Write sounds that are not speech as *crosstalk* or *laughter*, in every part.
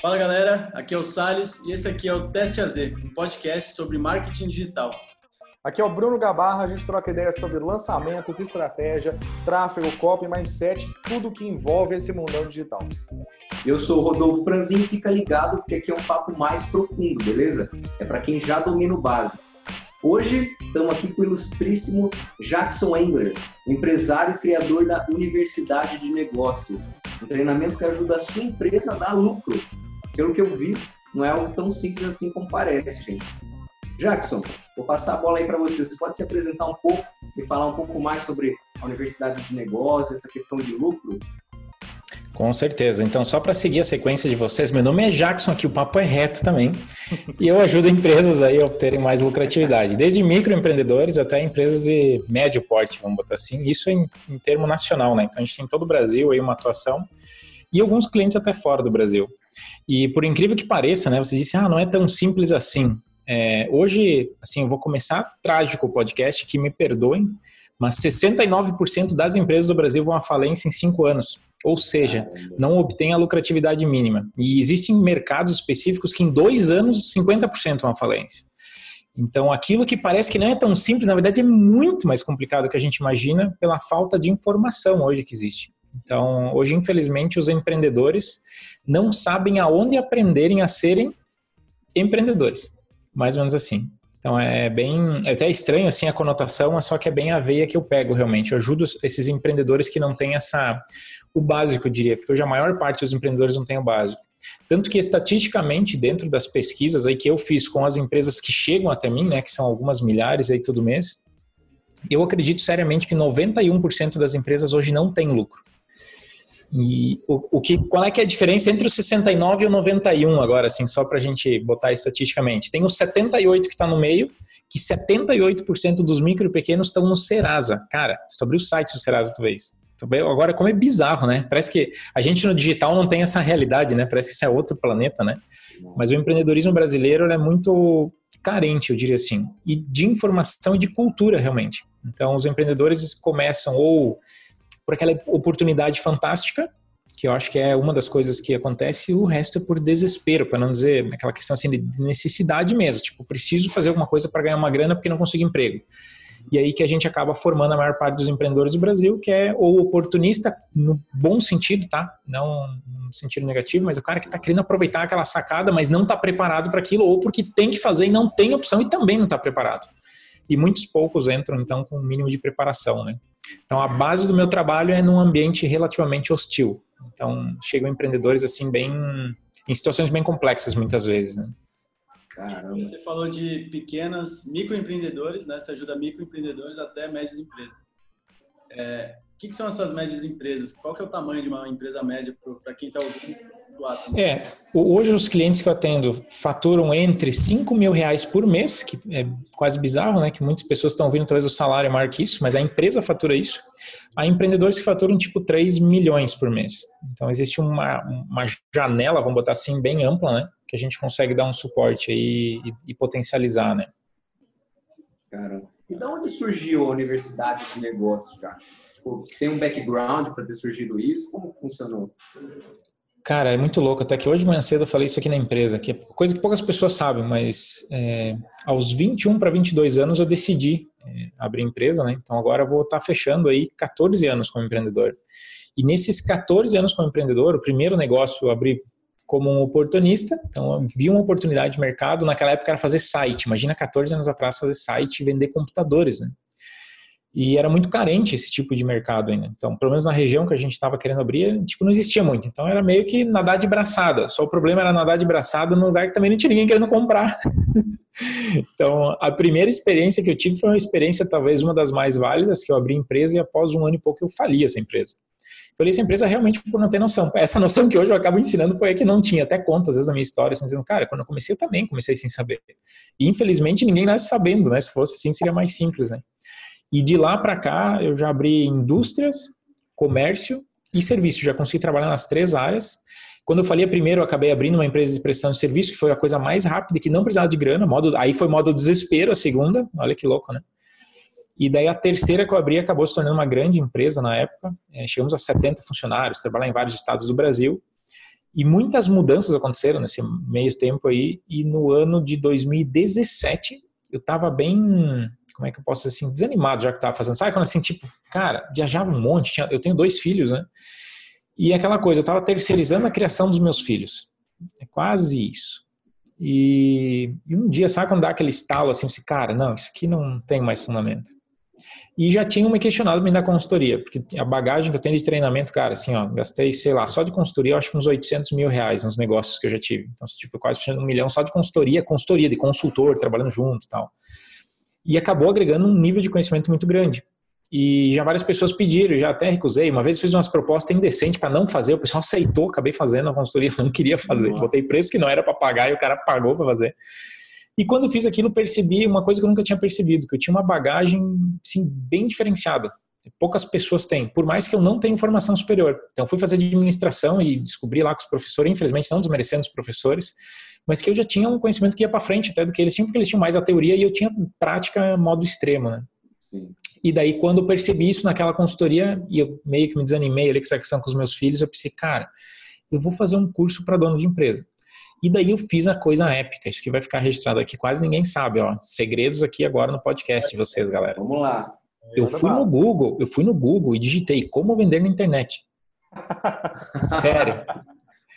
Fala galera, aqui é o Sales e esse aqui é o Teste AZ, um podcast sobre marketing digital. Aqui é o Bruno Gabarra, a gente troca ideias sobre lançamentos, estratégia, tráfego, copy, mindset, tudo que envolve esse mundão digital. Eu sou o Rodolfo Franzin, fica ligado porque aqui é um papo mais profundo, beleza? É para quem já domina o básico. Hoje estamos aqui com o ilustríssimo Jackson Engler, empresário e criador da Universidade de Negócios, um treinamento que ajuda a sua empresa a dar lucro pelo que eu vi, não é algo tão simples assim como parece, gente. Jackson, vou passar a bola aí para você. Você pode se apresentar um pouco e falar um pouco mais sobre a Universidade de Negócios, essa questão de lucro? Com certeza. Então, só para seguir a sequência de vocês, meu nome é Jackson, aqui o papo é reto também, e eu ajudo empresas aí a obterem mais lucratividade, desde microempreendedores até empresas de médio porte, vamos botar assim, isso em, em termo nacional, né? Então, a gente tem todo o Brasil aí uma atuação, e alguns clientes até fora do Brasil. E por incrível que pareça, né, você disse, ah, não é tão simples assim. É, hoje, assim, eu vou começar trágico o podcast, que me perdoem, mas 69% das empresas do Brasil vão à falência em cinco anos. Ou seja, não obtém a lucratividade mínima. E existem mercados específicos que em dois anos 50% vão à falência. Então, aquilo que parece que não é tão simples, na verdade é muito mais complicado do que a gente imagina pela falta de informação hoje que existe. Então, hoje, infelizmente, os empreendedores não sabem aonde aprenderem a serem empreendedores. Mais ou menos assim. Então é bem, é até estranho assim a conotação, mas só que é bem a veia que eu pego realmente. Eu ajudo esses empreendedores que não têm essa o básico, eu diria, porque hoje a maior parte dos empreendedores não tem o básico. Tanto que estatisticamente dentro das pesquisas aí que eu fiz com as empresas que chegam até mim, né, que são algumas milhares aí todo mês, eu acredito seriamente que 91% das empresas hoje não tem lucro. E o, o, que, qual é que é a diferença entre o 69 e o 91 agora, assim, só para a gente botar estatisticamente? Tem o 78 que está no meio, que 78% dos micro e pequenos estão no Serasa. Cara, se tu abrir o site do Serasa, tu vês. Agora, como é bizarro, né? Parece que a gente no digital não tem essa realidade, né? Parece que isso é outro planeta, né? Mas o empreendedorismo brasileiro é muito carente, eu diria assim, e de informação e de cultura, realmente. Então, os empreendedores começam ou por aquela oportunidade fantástica, que eu acho que é uma das coisas que acontece, e o resto é por desespero, para não dizer aquela questão assim de necessidade mesmo, tipo, preciso fazer alguma coisa para ganhar uma grana porque não consigo emprego. E aí que a gente acaba formando a maior parte dos empreendedores do Brasil, que é o oportunista no bom sentido, tá? Não no sentido negativo, mas o cara que está querendo aproveitar aquela sacada, mas não está preparado para aquilo, ou porque tem que fazer e não tem opção e também não está preparado. E muitos poucos entram, então, com o um mínimo de preparação, né? Então, a base do meu trabalho é num ambiente relativamente hostil. Então, chegam empreendedores assim bem em situações bem complexas muitas vezes. Né? Caramba. Você falou de pequenas microempreendedores, né? Você ajuda microempreendedores até médias empresas. É, o que, que, são essas médias empresas? Qual que é o tamanho de uma empresa média para quem está ouvindo? É, hoje os clientes que eu atendo faturam entre 5 mil reais por mês, que é quase bizarro, né? Que muitas pessoas estão ouvindo talvez o salário é maior que isso, mas a empresa fatura isso. Há empreendedores que faturam tipo 3 milhões por mês. Então existe uma, uma janela, vamos botar assim, bem ampla, né? Que a gente consegue dar um suporte aí e, e potencializar, né? Caramba. E da onde surgiu a Universidade de Negócios, já? Tipo, tem um background para ter surgido isso? Como funcionou? Cara, é muito louco. Até que hoje de manhã cedo eu falei isso aqui na empresa, que é coisa que poucas pessoas sabem, mas é, aos 21 para 22 anos eu decidi é, abrir empresa, né? Então agora eu vou estar tá fechando aí 14 anos como empreendedor. E nesses 14 anos como empreendedor, o primeiro negócio eu abri como um oportunista, então eu vi uma oportunidade de mercado, naquela época era fazer site. Imagina 14 anos atrás fazer site e vender computadores, né? E era muito carente esse tipo de mercado ainda. Então, pelo menos na região que a gente estava querendo abrir, tipo, não existia muito. Então, era meio que nadar de braçada. Só o problema era nadar de braçada num lugar que também não tinha ninguém querendo comprar. *laughs* então, a primeira experiência que eu tive foi uma experiência, talvez uma das mais válidas, que eu abri empresa e após um ano e pouco eu fali essa empresa. Falei essa empresa realmente por não ter noção. Essa noção que hoje eu acabo ensinando foi a que não tinha. Até conta, às vezes, a minha história, assim, dizendo, cara, quando eu comecei eu também comecei sem saber. E, infelizmente, ninguém nasce sabendo, né? Se fosse assim, seria mais simples, né? E de lá para cá, eu já abri indústrias, comércio e serviço. Já consegui trabalhar nas três áreas. Quando eu falei primeiro, eu acabei abrindo uma empresa de prestação de serviço, que foi a coisa mais rápida, que não precisava de grana. Modo, aí foi modo desespero a segunda. Olha que louco, né? E daí a terceira que eu abri acabou se tornando uma grande empresa na época. É, chegamos a 70 funcionários, trabalhar em vários estados do Brasil. E muitas mudanças aconteceram nesse meio tempo aí. E no ano de 2017, eu estava bem, como é que eu posso dizer assim, desanimado já que estava fazendo. Sabe quando assim, tipo, cara, viajava um monte. Tinha, eu tenho dois filhos, né? E aquela coisa, eu estava terceirizando a criação dos meus filhos. É quase isso. E, e, um dia, sabe quando dá aquele estalo assim, assim, cara, não, isso aqui não tem mais fundamento. E já tinham me questionado me da consultoria, porque a bagagem que eu tenho de treinamento, cara, assim, ó, gastei, sei lá, só de consultoria, eu acho que uns 800 mil reais nos negócios que eu já tive. Então, tipo, quase um milhão só de consultoria, consultoria, de consultor, trabalhando junto e tal. E acabou agregando um nível de conhecimento muito grande. E já várias pessoas pediram, já até recusei. Uma vez fiz umas propostas indecentes para não fazer, o pessoal aceitou, acabei fazendo a consultoria, *laughs* não queria fazer. Nossa. Botei preço que não era para pagar e o cara pagou para fazer. E quando fiz aquilo, percebi uma coisa que eu nunca tinha percebido, que eu tinha uma bagagem assim, bem diferenciada. Poucas pessoas têm, por mais que eu não tenha formação superior. Então, fui fazer administração e descobri lá com os professores, infelizmente não desmerecendo os professores, mas que eu já tinha um conhecimento que ia para frente até do que eles tinham, porque eles tinham mais a teoria e eu tinha prática modo extremo, né? Sim. E daí, quando eu percebi isso naquela consultoria, e eu meio que me desanimei ali com essa questão com os meus filhos, eu pensei, cara, eu vou fazer um curso para dono de empresa. E daí eu fiz a coisa épica, isso que vai ficar registrado aqui, quase ninguém sabe, ó. Segredos aqui agora no podcast de vocês, galera. Vamos lá. Eu fui no Google, eu fui no Google e digitei como vender na internet. *laughs* Sério.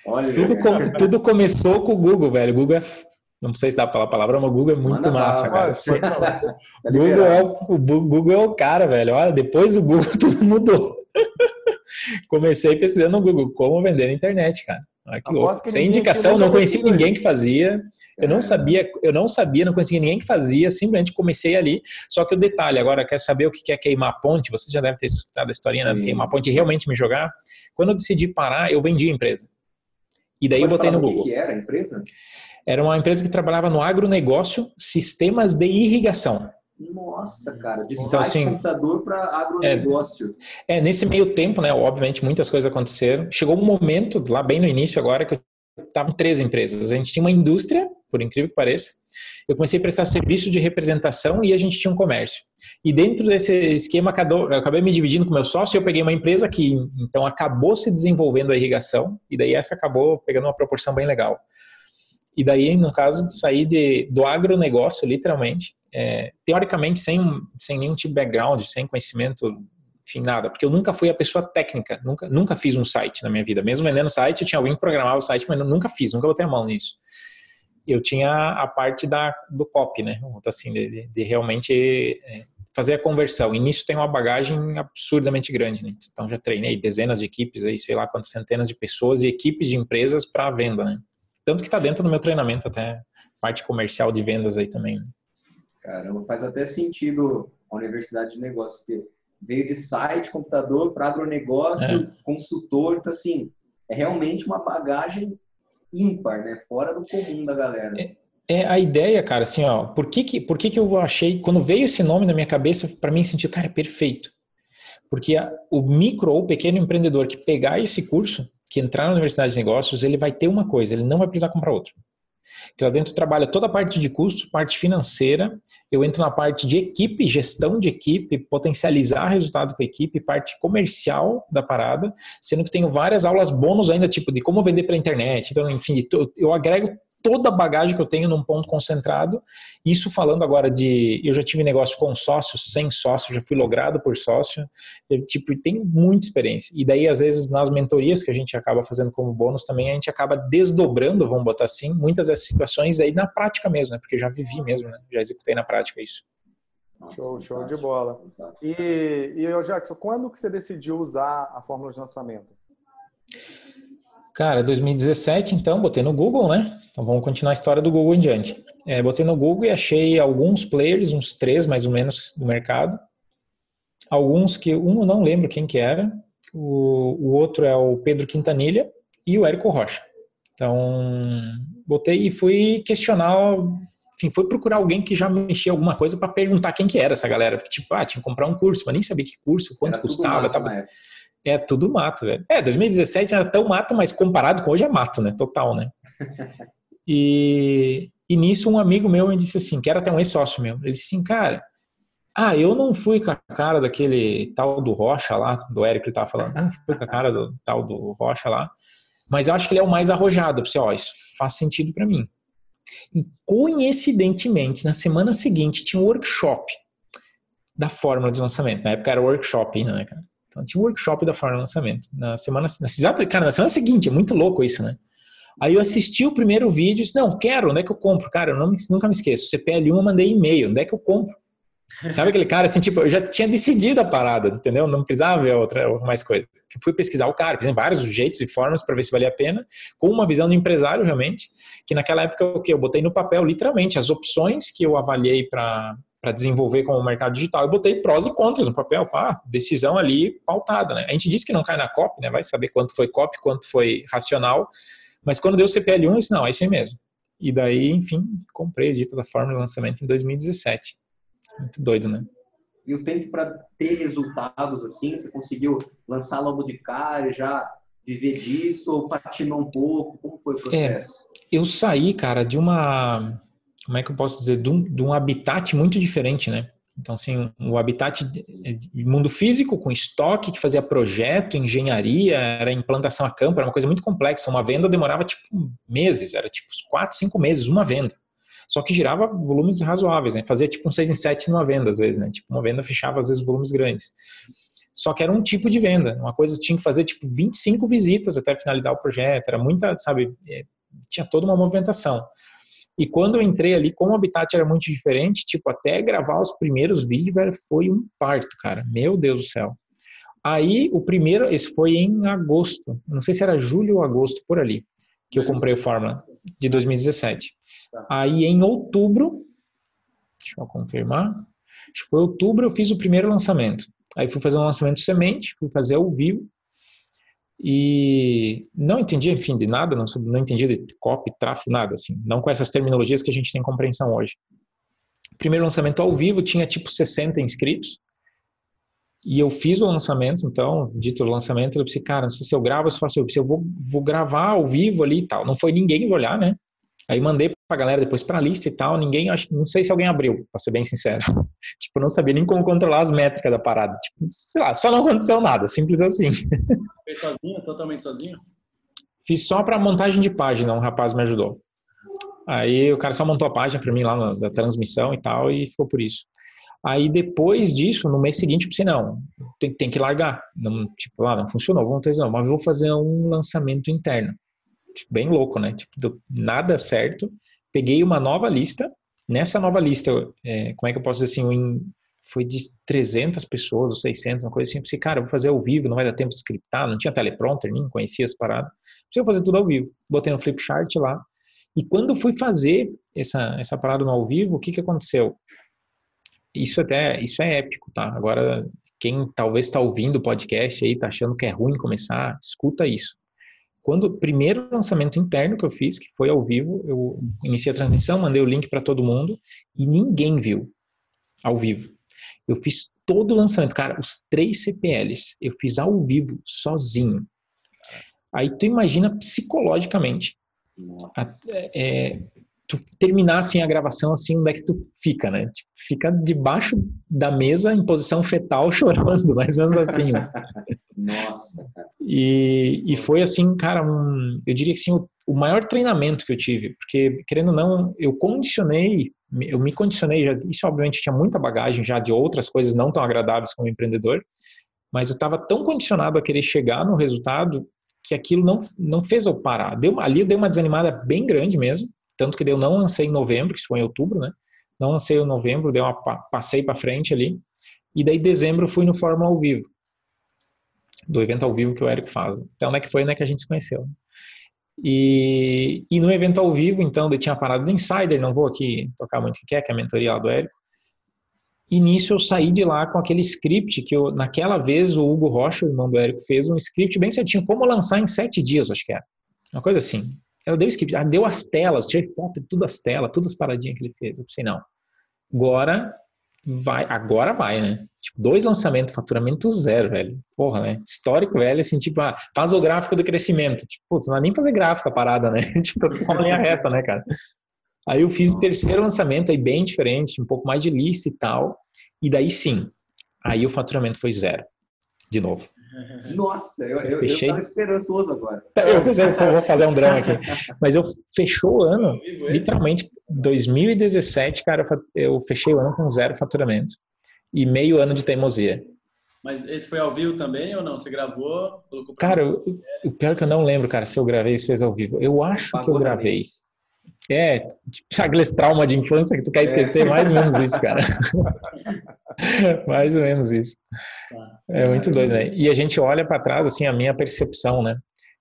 Olha, tudo, com, *laughs* tudo começou com o Google, velho. O Google é não sei se dá pra falar a palavra, mas o Google é muito Manda massa, cara. Tá *laughs* Google, é o, o Google é o cara, velho. Olha, depois do Google tudo mudou. Comecei pesquisando no Google como vender na internet, cara. Ah. Sem indicação, não conhecia ninguém que fazia. Eu não é. sabia, eu não sabia, não conhecia ninguém que fazia, simplesmente comecei ali. Só que o detalhe, agora quer saber o que é queimar a ponte? Você já deve ter escutado a historinha, né? Queimar a ponte e realmente me jogar. Quando eu decidi parar, eu vendi a empresa. E daí Pode eu botei no Google. O que era a empresa? Era uma empresa que trabalhava no agronegócio, sistemas de irrigação. Nossa, cara, de então, assim, computador para agronegócio. É, é, nesse meio tempo, né, obviamente muitas coisas aconteceram. Chegou um momento, lá bem no início agora, que eu estava em três empresas. A gente tinha uma indústria, por incrível que pareça. Eu comecei a prestar serviço de representação e a gente tinha um comércio. E dentro desse esquema, eu acabei me dividindo com meu sócio e eu peguei uma empresa que, então, acabou se desenvolvendo a irrigação e daí essa acabou pegando uma proporção bem legal. E daí, no caso de sair de, do agronegócio, literalmente, é, teoricamente sem, sem nenhum tipo de background, sem conhecimento, enfim, nada, porque eu nunca fui a pessoa técnica, nunca, nunca fiz um site na minha vida. Mesmo vendendo site, eu tinha alguém que programava o site, mas eu nunca fiz, nunca botei a mão nisso. Eu tinha a parte da, do copy, né? Assim, de, de realmente é, fazer a conversão. E nisso tem uma bagagem absurdamente grande, né? Então já treinei dezenas de equipes aí, sei lá quantas centenas de pessoas e equipes de empresas para venda, né? Tanto que está dentro do meu treinamento até parte comercial de vendas aí também. Caramba, faz até sentido a universidade de negócio, porque veio de site, computador para agronegócio, é. consultor, então assim, é realmente uma bagagem ímpar, né? Fora do comum da galera. É, é a ideia, cara, assim, ó, por que que, por que que eu achei, quando veio esse nome na minha cabeça, para mim sentiu, cara, é perfeito. Porque a, o micro ou pequeno empreendedor que pegar esse curso, que entrar na universidade de negócios, ele vai ter uma coisa, ele não vai precisar comprar outro. Que lá dentro trabalha toda a parte de custo, parte financeira, eu entro na parte de equipe, gestão de equipe, potencializar resultado com a equipe, parte comercial da parada, sendo que tenho várias aulas bônus ainda, tipo de como vender pela internet, então, enfim, eu agrego toda a bagagem que eu tenho num ponto concentrado. Isso falando agora de. Eu já tive negócio com sócio, sem sócio, já fui logrado por sócio. Eu, tipo, tem muita experiência. E daí, às vezes, nas mentorias que a gente acaba fazendo como bônus também, a gente acaba desdobrando, vamos botar assim, muitas dessas situações aí na prática mesmo, né? Porque eu já vivi mesmo, né? Já executei na prática isso. Show, show de bola. E, e Jackson, quando que você decidiu usar a fórmula de lançamento? Cara, 2017, então, botei no Google, né? Então vamos continuar a história do Google em diante. É, botei no Google e achei alguns players, uns três mais ou menos, do mercado. Alguns que, um eu não lembro quem que era, o, o outro é o Pedro Quintanilha e o Érico Rocha. Então, botei e fui questionar, enfim, fui procurar alguém que já mexia alguma coisa para perguntar quem que era essa galera. Porque, tipo, ah, tinha que comprar um curso, mas nem sabia que curso, quanto era custava. Tava... É tudo mato, velho. É, 2017 era tão mato, mas comparado com hoje é mato, né? Total, né? *laughs* E, e nisso um amigo meu me disse assim, que era até um ex-sócio meu, ele disse assim, cara, ah, eu não fui com a cara daquele tal do Rocha lá, do Eric que ele tava falando, não fui com a cara do tal do Rocha lá, Mas eu acho que ele é o mais arrojado. Pra você, ó, isso faz sentido para mim. E coincidentemente, na semana seguinte, tinha um workshop da fórmula de lançamento. Na época era workshop ainda, né, cara? Então tinha um workshop da fórmula de lançamento. Na semana, na, exato, cara, na semana seguinte, é muito louco isso, né? Aí eu assisti o primeiro vídeo e disse, não, quero, onde é que eu compro? Cara, eu não, nunca me esqueço. CPL1 eu mandei e-mail, onde é que eu compro? *laughs* Sabe aquele cara assim, tipo, eu já tinha decidido a parada, entendeu? Não precisava ver outra, mais coisa. Eu fui pesquisar o cara, tem vários jeitos e formas para ver se valia a pena, com uma visão do empresário realmente, que naquela época o que eu botei no papel literalmente as opções que eu avaliei para para desenvolver como mercado digital, eu botei prós e contras no papel, pá, decisão ali pautada, né? A gente disse que não cai na COP, né? Vai saber quanto foi COP, quanto foi racional, mas quando deu o CPL1, eu disse, não, é isso aí mesmo. E daí, enfim, comprei a dita da fórmula de lançamento em 2017. Muito doido, né? E o tempo para ter resultados assim, você conseguiu lançar logo de cara e já viver disso ou patinou um pouco? Como foi o é, processo? É, eu saí, cara, de uma, como é que eu posso dizer, de um, de um habitat muito diferente, né? Então, assim, o habitat mundo físico, com estoque, que fazia projeto, engenharia, era implantação a campo, era uma coisa muito complexa. Uma venda demorava, tipo, meses, era tipo quatro, cinco meses, uma venda. Só que girava volumes razoáveis, né? Fazia tipo um 6 em 7 numa venda, às vezes, né? Tipo, uma venda fechava, às vezes, volumes grandes. Só que era um tipo de venda. Uma coisa tinha que fazer, tipo, 25 visitas até finalizar o projeto. Era muita, sabe? É, tinha toda uma movimentação. E quando eu entrei ali, como o habitat era muito diferente, tipo, até gravar os primeiros vídeos, velho, foi um parto, cara. Meu Deus do céu. Aí, o primeiro, esse foi em agosto. Não sei se era julho ou agosto, por ali, que eu comprei o Fórmula, de 2017. Tá. Aí em outubro, deixa eu confirmar, acho que foi outubro eu fiz o primeiro lançamento. Aí fui fazer um lançamento semente, fui fazer ao vivo e não entendi, enfim, de nada, não, não entendi de copy, tráfego, nada, assim, não com essas terminologias que a gente tem compreensão hoje. Primeiro lançamento ao vivo tinha tipo 60 inscritos e eu fiz o lançamento, então, dito o lançamento, eu pensei, cara, não sei se eu gravo, se faço, eu vou, vou gravar ao vivo ali e tal. Não foi ninguém olhar, né? Aí mandei pra galera depois pra lista e tal, ninguém, não sei se alguém abriu, pra ser bem sincero. *laughs* tipo, não sabia nem como controlar as métricas da parada. Tipo, sei lá, só não aconteceu nada, simples assim. *laughs* Fez sozinho, totalmente sozinho? Fiz só pra montagem de página, um rapaz me ajudou. Aí o cara só montou a página pra mim lá na, da transmissão e tal, e ficou por isso. Aí depois disso, no mês seguinte, eu pensei, não, tem, tem que largar. Não, tipo, ah, não funcionou, vamos ter não, mas vou fazer um lançamento interno bem louco, né? Tipo, nada certo. Peguei uma nova lista. Nessa nova lista, é, como é que eu posso dizer assim, um, foi de 300 pessoas ou 600, uma coisa assim. Eu pensei, cara, eu vou fazer ao vivo, não vai dar tempo de scriptar, não tinha teleprompter, nem conhecia as paradas. Preciso fazer tudo ao vivo. Botei no Flipchart lá. E quando fui fazer essa, essa parada no ao vivo, o que, que aconteceu? Isso até, isso é épico, tá? Agora, quem talvez está ouvindo o podcast aí, tá achando que é ruim começar, escuta isso. Quando o primeiro lançamento interno que eu fiz, que foi ao vivo, eu iniciei a transmissão, mandei o link para todo mundo e ninguém viu ao vivo. Eu fiz todo o lançamento, cara, os três CPLs, eu fiz ao vivo, sozinho. Aí tu imagina psicologicamente a, é, tu terminar assim a gravação assim, onde é que tu fica, né? Tipo, fica debaixo da mesa em posição fetal *laughs* chorando, mais ou menos assim. Né? Nossa. E, e foi assim, cara, um, eu diria que assim, o, o, maior treinamento que eu tive, porque querendo ou não, eu condicionei, eu me condicionei, já, isso obviamente tinha muita bagagem já de outras coisas não tão agradáveis como empreendedor, mas eu estava tão condicionado a querer chegar no resultado que aquilo não, não fez eu parar. Deu, ali deu uma desanimada bem grande mesmo, tanto que eu não lancei em novembro, que isso foi em outubro, né? Não lancei em novembro, dei uma, passei para frente ali. E daí dezembro fui no Fórmula ao vivo. Do evento ao vivo que o Érico faz. Então, é que foi, né, que a gente se conheceu. E, e no evento ao vivo, então, eu tinha parado do Insider, não vou aqui tocar muito o que é, que é a mentoria lá do Érico. E nisso eu saí de lá com aquele script que eu, naquela vez o Hugo Rocha, o irmão do Érico, fez um script bem certinho, como lançar em sete dias, acho que era. Uma coisa assim. Ela deu script, ela deu as telas, tirei foto de tudo as telas, todas as paradinhas que ele fez. Eu pensei, não. Agora vai, agora vai, né? Tipo, dois lançamentos, faturamento zero, velho. Porra, né? Histórico, velho, assim, tipo, ah, faz o gráfico do crescimento. Tipo, putz, não é nem fazer gráfico a parada, né? *laughs* tipo, só uma linha reta, né, cara? Aí eu fiz o terceiro lançamento aí bem diferente, um pouco mais de lista e tal. E daí sim, aí o faturamento foi zero. De novo. Nossa, eu, eu, fechei... eu tava esperançoso agora. Eu pensei, vou fazer um drama aqui. Mas eu fechou o ano, literalmente, 2017, cara, eu fechei o ano com zero faturamento. E meio ano de teimosia. Mas esse foi ao vivo também ou não? Você gravou? Cara, o pior é que eu não lembro, cara, se eu gravei isso fez ao vivo. Eu acho Pagou que eu gravei. É, tipo, aqueles trauma de infância que tu quer é. esquecer, é. mais ou menos isso, cara. *laughs* *laughs* mais ou menos isso. Tá. É muito doido, né? E a gente olha para trás, assim, a minha percepção, né?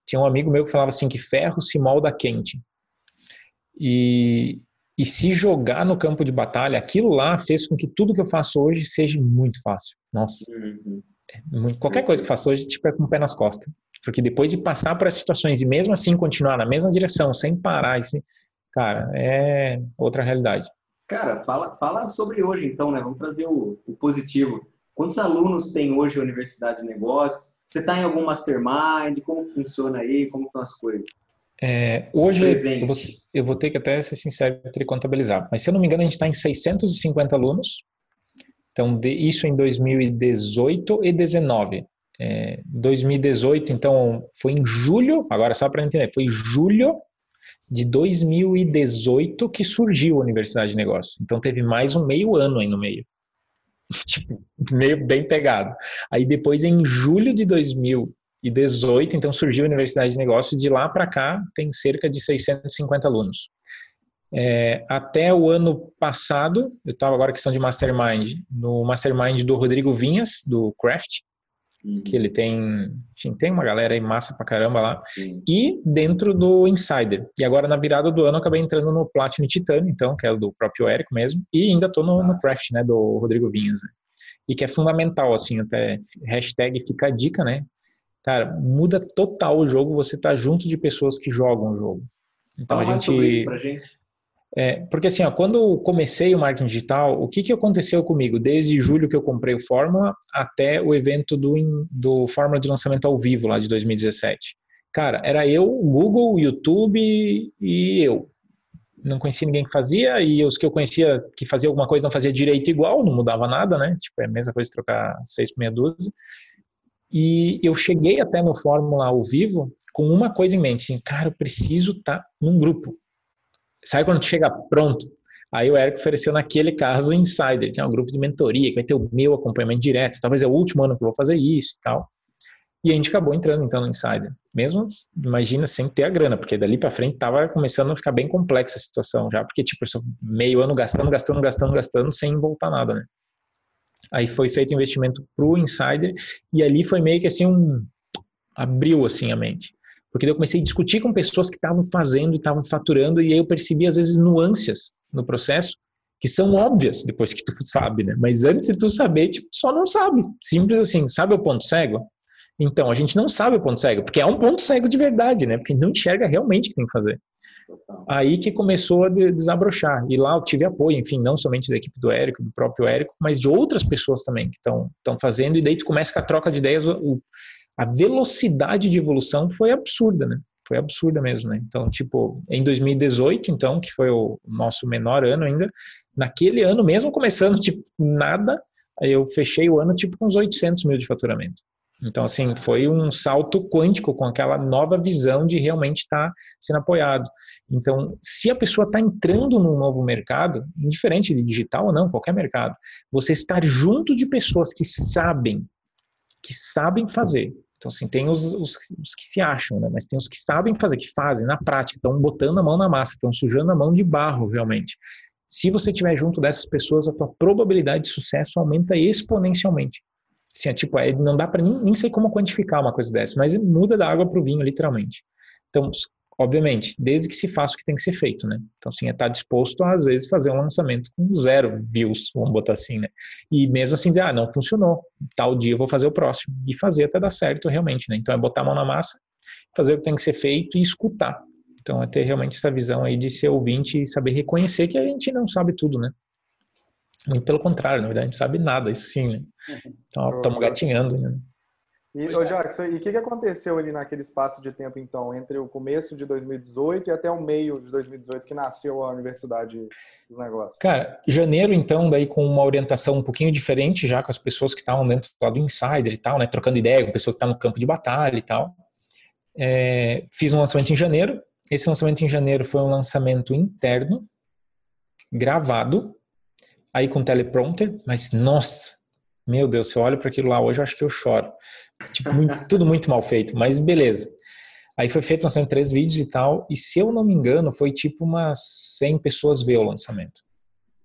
Tinha um amigo meu que falava assim que ferro se molda quente. E, e se jogar no campo de batalha, aquilo lá fez com que tudo que eu faço hoje seja muito fácil. Nossa. Uhum. É qualquer coisa que eu faço hoje, tipo, é com o pé nas costas. Porque depois de passar por essas situações e mesmo assim continuar na mesma direção, sem parar, assim, cara, é outra realidade. Cara, fala, fala sobre hoje então, né? Vamos trazer o, o positivo. Quantos alunos tem hoje a Universidade de Negócios? Você está em algum mastermind? Como funciona aí? Como estão as coisas? É, hoje eu vou, eu vou, ter que até ser sincero e contabilizar, mas se eu não me engano a gente está em 650 alunos, então de, isso em 2018 e 2019. É, 2018, então foi em julho, agora só para entender, foi julho de 2018 que surgiu a Universidade de Negócios. Então teve mais um meio ano aí no meio. *laughs* tipo, meio bem pegado. Aí depois em julho de 2000 2018, então surgiu a Universidade de Negócios, de lá para cá tem cerca de 650 alunos. É, até o ano passado, eu estava agora questão de Mastermind, no Mastermind do Rodrigo Vinhas, do Craft, uhum. que ele tem, enfim, tem uma galera aí massa pra caramba lá, uhum. e dentro do Insider. E agora na virada do ano eu acabei entrando no Platinum Titânio, então, que é do próprio Érico mesmo, e ainda estou no, no, Craft, né, do Rodrigo Vinhas. Né? E que é fundamental, assim, até hashtag fica a dica, né? Cara, muda total o jogo você tá junto de pessoas que jogam o jogo. Então Fala a gente. Gente. É, porque assim, ó, quando comecei o marketing digital, o que, que aconteceu comigo? Desde julho que eu comprei o Fórmula até o evento do, do Fórmula de lançamento ao vivo lá de 2017. Cara, era eu, Google, YouTube e eu. Não conhecia ninguém que fazia, e os que eu conhecia que fazia alguma coisa não fazia direito igual, não mudava nada, né? Tipo, é a mesma coisa trocar seis por meia dúzia. E eu cheguei até no Fórmula ao vivo com uma coisa em mente, assim, cara, eu preciso estar tá num grupo. Sabe quando chega pronto? Aí o Eric ofereceu naquele caso o Insider, tinha um grupo de mentoria, que vai ter o meu acompanhamento direto, talvez é o último ano que eu vou fazer isso e tal. E a gente acabou entrando então no Insider. Mesmo, imagina, sem ter a grana, porque dali para frente tava começando a ficar bem complexa a situação já, porque tipo, meio ano gastando, gastando, gastando, gastando, sem voltar nada, né? Aí foi feito investimento para o Insider e ali foi meio que assim um abriu assim a mente. Porque eu comecei a discutir com pessoas que estavam fazendo e estavam faturando e aí eu percebi às vezes nuances no processo que são óbvias depois que tu sabe, né? Mas antes de tu saber, tipo, tu só não sabe. Simples assim, sabe o ponto cego? Então, a gente não sabe o ponto cego, porque é um ponto cego de verdade, né? Porque não enxerga realmente o que tem que fazer. Aí que começou a desabrochar. E lá eu tive apoio, enfim, não somente da equipe do Érico, do próprio Érico, mas de outras pessoas também que estão fazendo. E daí tu começa com a troca de ideias, o, a velocidade de evolução foi absurda, né? Foi absurda mesmo, né? Então, tipo, em 2018, então, que foi o nosso menor ano ainda, naquele ano, mesmo começando, tipo, nada, eu fechei o ano, tipo, com uns 800 mil de faturamento. Então, assim, foi um salto quântico com aquela nova visão de realmente estar tá sendo apoiado. Então, se a pessoa está entrando num novo mercado, indiferente de digital ou não, qualquer mercado, você estar junto de pessoas que sabem, que sabem fazer. Então, assim, tem os, os, os que se acham, né? mas tem os que sabem fazer, que fazem na prática, estão botando a mão na massa, estão sujando a mão de barro, realmente. Se você estiver junto dessas pessoas, a tua probabilidade de sucesso aumenta exponencialmente. Assim, é, tipo, é, não dá para nem, nem sei como quantificar uma coisa dessa, mas muda da água para o vinho, literalmente. Então, obviamente, desde que se faça o que tem que ser feito, né? Então, assim, é estar tá disposto a, às vezes, fazer um lançamento com zero views, vamos botar assim, né? E mesmo assim dizer, ah, não funcionou, tal dia eu vou fazer o próximo. E fazer até dar certo, realmente, né? Então, é botar a mão na massa, fazer o que tem que ser feito e escutar. Então, é ter realmente essa visão aí de ser ouvinte e saber reconhecer que a gente não sabe tudo, né? Muito pelo contrário, na verdade, a gente não sabe nada, isso sim, né? Então, estamos gatinhando, né? E, ô, Jackson, e o que, que aconteceu ali naquele espaço de tempo, então, entre o começo de 2018 e até o meio de 2018, que nasceu a Universidade dos Negócios? Cara, janeiro, então, daí com uma orientação um pouquinho diferente já com as pessoas que estavam dentro do Insider e tal, né? Trocando ideia com pessoa que está no campo de batalha e tal. É, fiz um lançamento em janeiro. Esse lançamento em janeiro foi um lançamento interno, gravado, aí com teleprompter, mas nossa, meu Deus, se eu olho para aquilo lá hoje, eu acho que eu choro. Tipo, muito, *laughs* tudo muito mal feito, mas beleza. Aí foi feito, lançamento três vídeos e tal, e se eu não me engano, foi tipo umas 100 pessoas ver o lançamento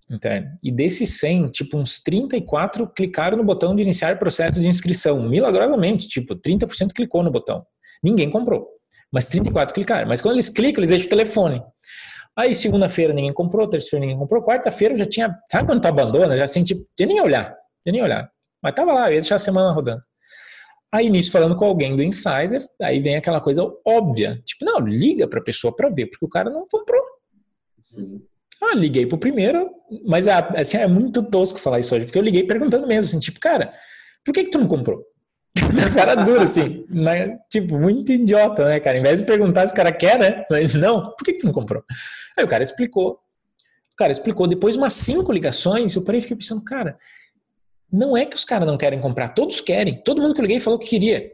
interno. E desses 100, tipo uns 34 clicaram no botão de iniciar processo de inscrição, milagrosamente, tipo 30% clicou no botão. Ninguém comprou, mas 34 clicaram. Mas quando eles clicam, eles deixam o telefone. Aí segunda-feira ninguém comprou, terça-feira ninguém comprou, quarta-feira eu já tinha, sabe quando tu abandona? Já assim, tipo, eu nem olhar, eu nem olhar. Mas tava lá, eu ia deixar a semana rodando. Aí nisso falando com alguém do insider, aí vem aquela coisa óbvia, tipo, não, liga para a pessoa para ver, porque o cara não comprou. Sim. Ah, liguei pro primeiro, mas é, assim, é muito tosco falar isso hoje, porque eu liguei perguntando mesmo, assim, tipo, cara, por que que tu não comprou? *laughs* Na cara dura, assim, na, tipo, muito idiota, né, cara? Em vez de perguntar se o cara quer, né? Mas não, por que que tu não comprou? Aí o cara explicou. O cara explicou, depois de umas cinco ligações, eu parei e fiquei pensando, cara, não é que os caras não querem comprar, todos querem. Todo mundo que eu liguei falou que queria.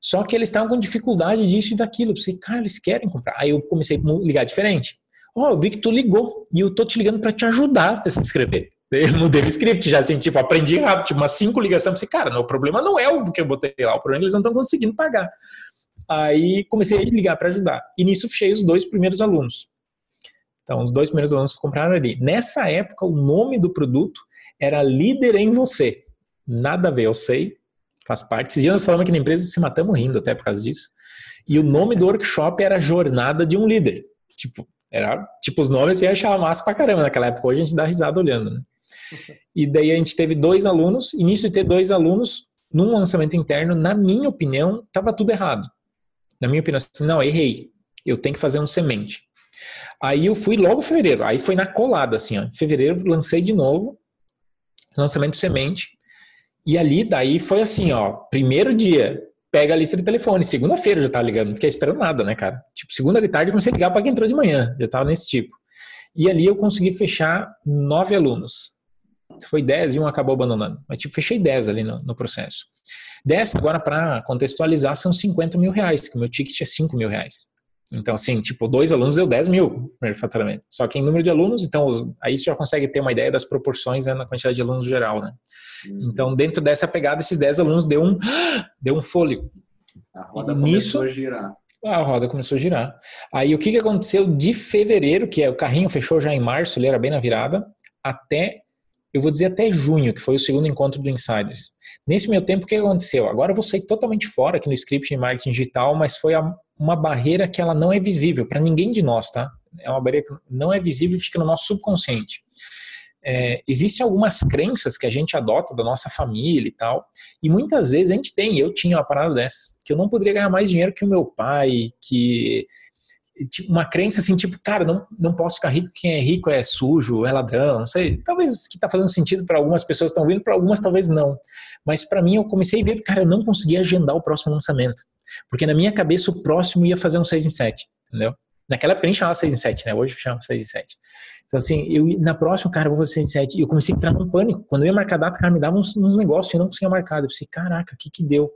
Só que eles estavam com dificuldade disso e daquilo. Eu pensei, cara, eles querem comprar. Aí eu comecei a ligar diferente. Ó, oh, eu vi que tu ligou e eu tô te ligando para te ajudar a se inscrever. Eu mudei o script já, assim, tipo, aprendi rápido, tipo, umas cinco ligações. Pensei, cara, não, o problema não é o que eu botei lá, o problema é que eles não estão conseguindo pagar. Aí comecei a ligar para ajudar. E nisso fechei os dois primeiros alunos. Então, os dois primeiros alunos compraram ali. Nessa época, o nome do produto era líder em você. Nada a ver, eu sei, faz parte. Esses dias nós falamos aqui na empresa se matamos rindo até por causa disso. E o nome do workshop era Jornada de um Líder. Tipo, era, tipo os nomes eu achava massa pra caramba naquela época. Hoje a gente dá risada olhando, né? *laughs* E daí a gente teve dois alunos. Início de ter dois alunos num lançamento interno, na minha opinião, estava tudo errado. Na minha opinião, assim, não, errei. Eu tenho que fazer um semente. Aí eu fui logo em fevereiro. Aí foi na colada, assim, ó. Em fevereiro lancei de novo lançamento semente. E ali, daí foi assim, ó, primeiro dia, pega a lista de telefone. Segunda-feira já tava ligando, não fiquei esperando nada, né, cara? Tipo, segunda de tarde eu comecei a ligar para quem entrou de manhã, já tava nesse tipo. E ali eu consegui fechar nove alunos. Foi dez e um acabou abandonando. Mas, tipo, fechei dez ali no, no processo. Dez, agora, para contextualizar, são 50 mil reais, que o meu ticket é 5 mil reais. Então, assim, tipo, dois alunos deu 10 mil primeiro faturamento. Só que em número de alunos, então, aí você já consegue ter uma ideia das proporções né, na quantidade de alunos geral, né? Uhum. Então, dentro dessa pegada, esses 10 alunos deu um, *gasps* deu um fôlego. A roda começou a girar. A roda começou a girar. Aí, o que, que aconteceu de fevereiro, que é o carrinho fechou já em março, ele era bem na virada, até, eu vou dizer até junho, que foi o segundo encontro do Insiders. Nesse meu tempo, o que aconteceu? Agora eu vou sair totalmente fora aqui no script de marketing digital, mas foi a uma barreira que ela não é visível para ninguém de nós, tá? É uma barreira que não é visível e fica no nosso subconsciente. É, existem algumas crenças que a gente adota da nossa família e tal, e muitas vezes a gente tem, eu tinha uma parada dessa, que eu não poderia ganhar mais dinheiro que o meu pai, que tipo, uma crença assim, tipo, cara, não, não posso ficar rico, quem é rico é sujo, é ladrão, não sei. Talvez que está fazendo sentido para algumas pessoas estão vindo, para algumas talvez não. Mas para mim eu comecei a ver, cara, eu não conseguia agendar o próximo lançamento. Porque na minha cabeça o próximo ia fazer um 6 em 7, entendeu? Naquela época nem chamava 6 em 7, né? Hoje chama 6 em 7. Então, assim, eu, na próxima, cara, eu vou fazer 6 em 7. E eu comecei a entrar num pânico. Quando eu ia marcar data, cara, me dava uns, uns negócios e eu não conseguia marcar. Eu pensei, caraca, o que que deu?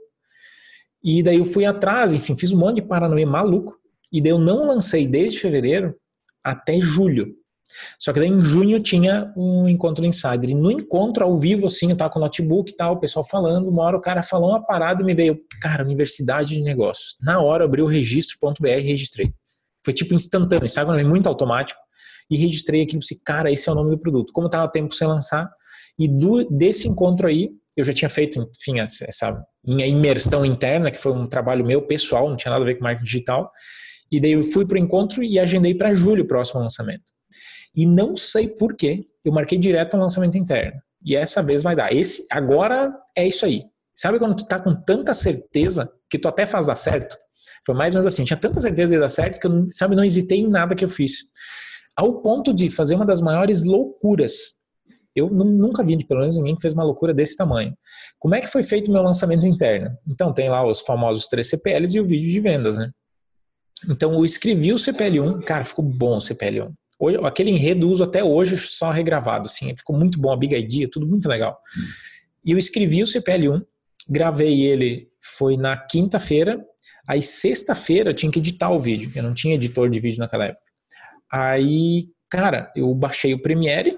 E daí eu fui atrás, enfim, fiz um monte de paranoia maluco. E daí eu não lancei desde fevereiro até julho. Só que daí em junho tinha um encontro Insider. E no encontro ao vivo, assim, eu tava com o notebook e tal, o pessoal falando. Uma hora o cara falou uma parada e me veio, cara, Universidade de Negócios. Na hora eu abri o registro.br e registrei. Foi tipo instantâneo, sabe? Muito automático. E registrei aquilo, assim, cara, esse é o nome do produto. Como tava tempo sem lançar. E do, desse encontro aí, eu já tinha feito, enfim, essa minha imersão interna, que foi um trabalho meu pessoal, não tinha nada a ver com marketing digital. E daí eu fui pro encontro e agendei para julho o próximo lançamento. E não sei por que eu marquei direto um lançamento interno. E essa vez vai dar. Esse agora é isso aí. Sabe quando tu tá com tanta certeza que tu até faz dar certo? Foi mais ou menos assim, eu tinha tanta certeza de dar certo que eu, sabe, não hesitei em nada que eu fiz. Ao ponto de fazer uma das maiores loucuras Eu nunca vi, pelo menos, ninguém que fez uma loucura desse tamanho. Como é que foi feito o meu lançamento interno? Então, tem lá os famosos três CPLs e o vídeo de vendas, né? Então, eu escrevi o CPL1, cara, ficou bom o CPL1. Hoje, aquele enredo uso até hoje só regravado, assim, ficou muito bom, a Big Idea, tudo muito legal. E eu escrevi o CPL1, gravei ele, foi na quinta-feira, aí sexta-feira eu tinha que editar o vídeo, eu não tinha editor de vídeo naquela época. Aí, cara, eu baixei o Premiere,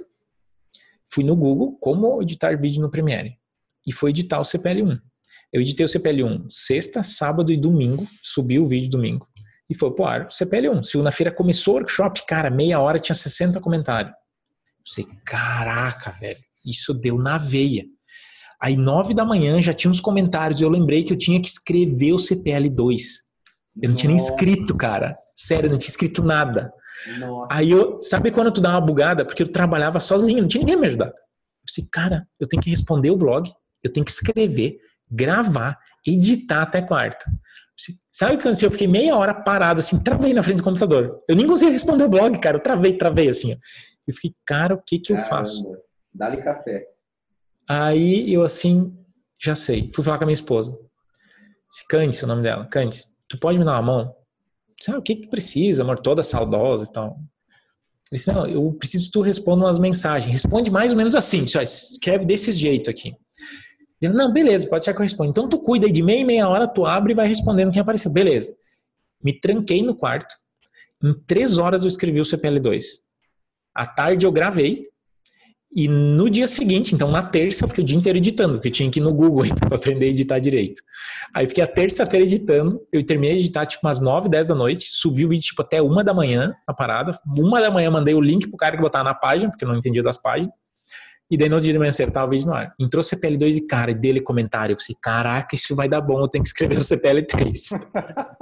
fui no Google, como editar vídeo no Premiere, e foi editar o CPL1. Eu editei o CPL1 sexta, sábado e domingo, subi o vídeo domingo e foi pro ar CPL1. Segunda-feira começou o workshop, cara, meia hora tinha 60 comentários. Eu sei, caraca, velho, isso deu na veia. Aí, nove da manhã, já tinha uns comentários e eu lembrei que eu tinha que escrever o CPL2. Eu não tinha nem escrito, cara. Sério, eu não tinha escrito nada. Nossa. Aí eu, sabe quando tu dá uma bugada? Porque eu trabalhava sozinho, não tinha ninguém me ajudar. Eu pensei, cara, eu tenho que responder o blog, eu tenho que escrever, gravar, editar até quarta. Sabe que eu fiquei meia hora parado, assim, travei na frente do computador. Eu nem consegui responder o blog, cara. Eu travei, travei, assim. Ó. Eu fiquei, cara, o que que eu Caramba. faço? Dá-lhe café. Aí eu, assim, já sei. Fui falar com a minha esposa. Candice, o nome dela. Candice, tu pode me dar uma mão? Sabe o que que precisa, amor? Toda saudosa e tal. Ele disse, não, eu preciso que tu responda umas mensagens. Responde mais ou menos assim. Escreve desse jeito aqui. Eu, não, beleza, pode ser que eu responda. Então tu cuida aí de meia, meia hora, tu abre e vai respondendo quem apareceu. Beleza. Me tranquei no quarto. Em três horas eu escrevi o CPL2. À tarde eu gravei. E no dia seguinte, então na terça, eu fiquei o dia inteiro editando, porque eu tinha que ir no Google *laughs* para aprender a editar direito. Aí fiquei a terça-feira editando, eu terminei de editar tipo umas 9, 10 da noite, subi o vídeo tipo até uma da manhã, a parada. Uma da manhã mandei o link pro cara que botava na página, porque eu não entendia das páginas. E daí no dia de manhã cedo tava o vídeo no ar. Entrou CPL2 e cara, e dele comentário. Eu pensei, caraca, isso vai dar bom, eu tenho que escrever o CPL3. *laughs*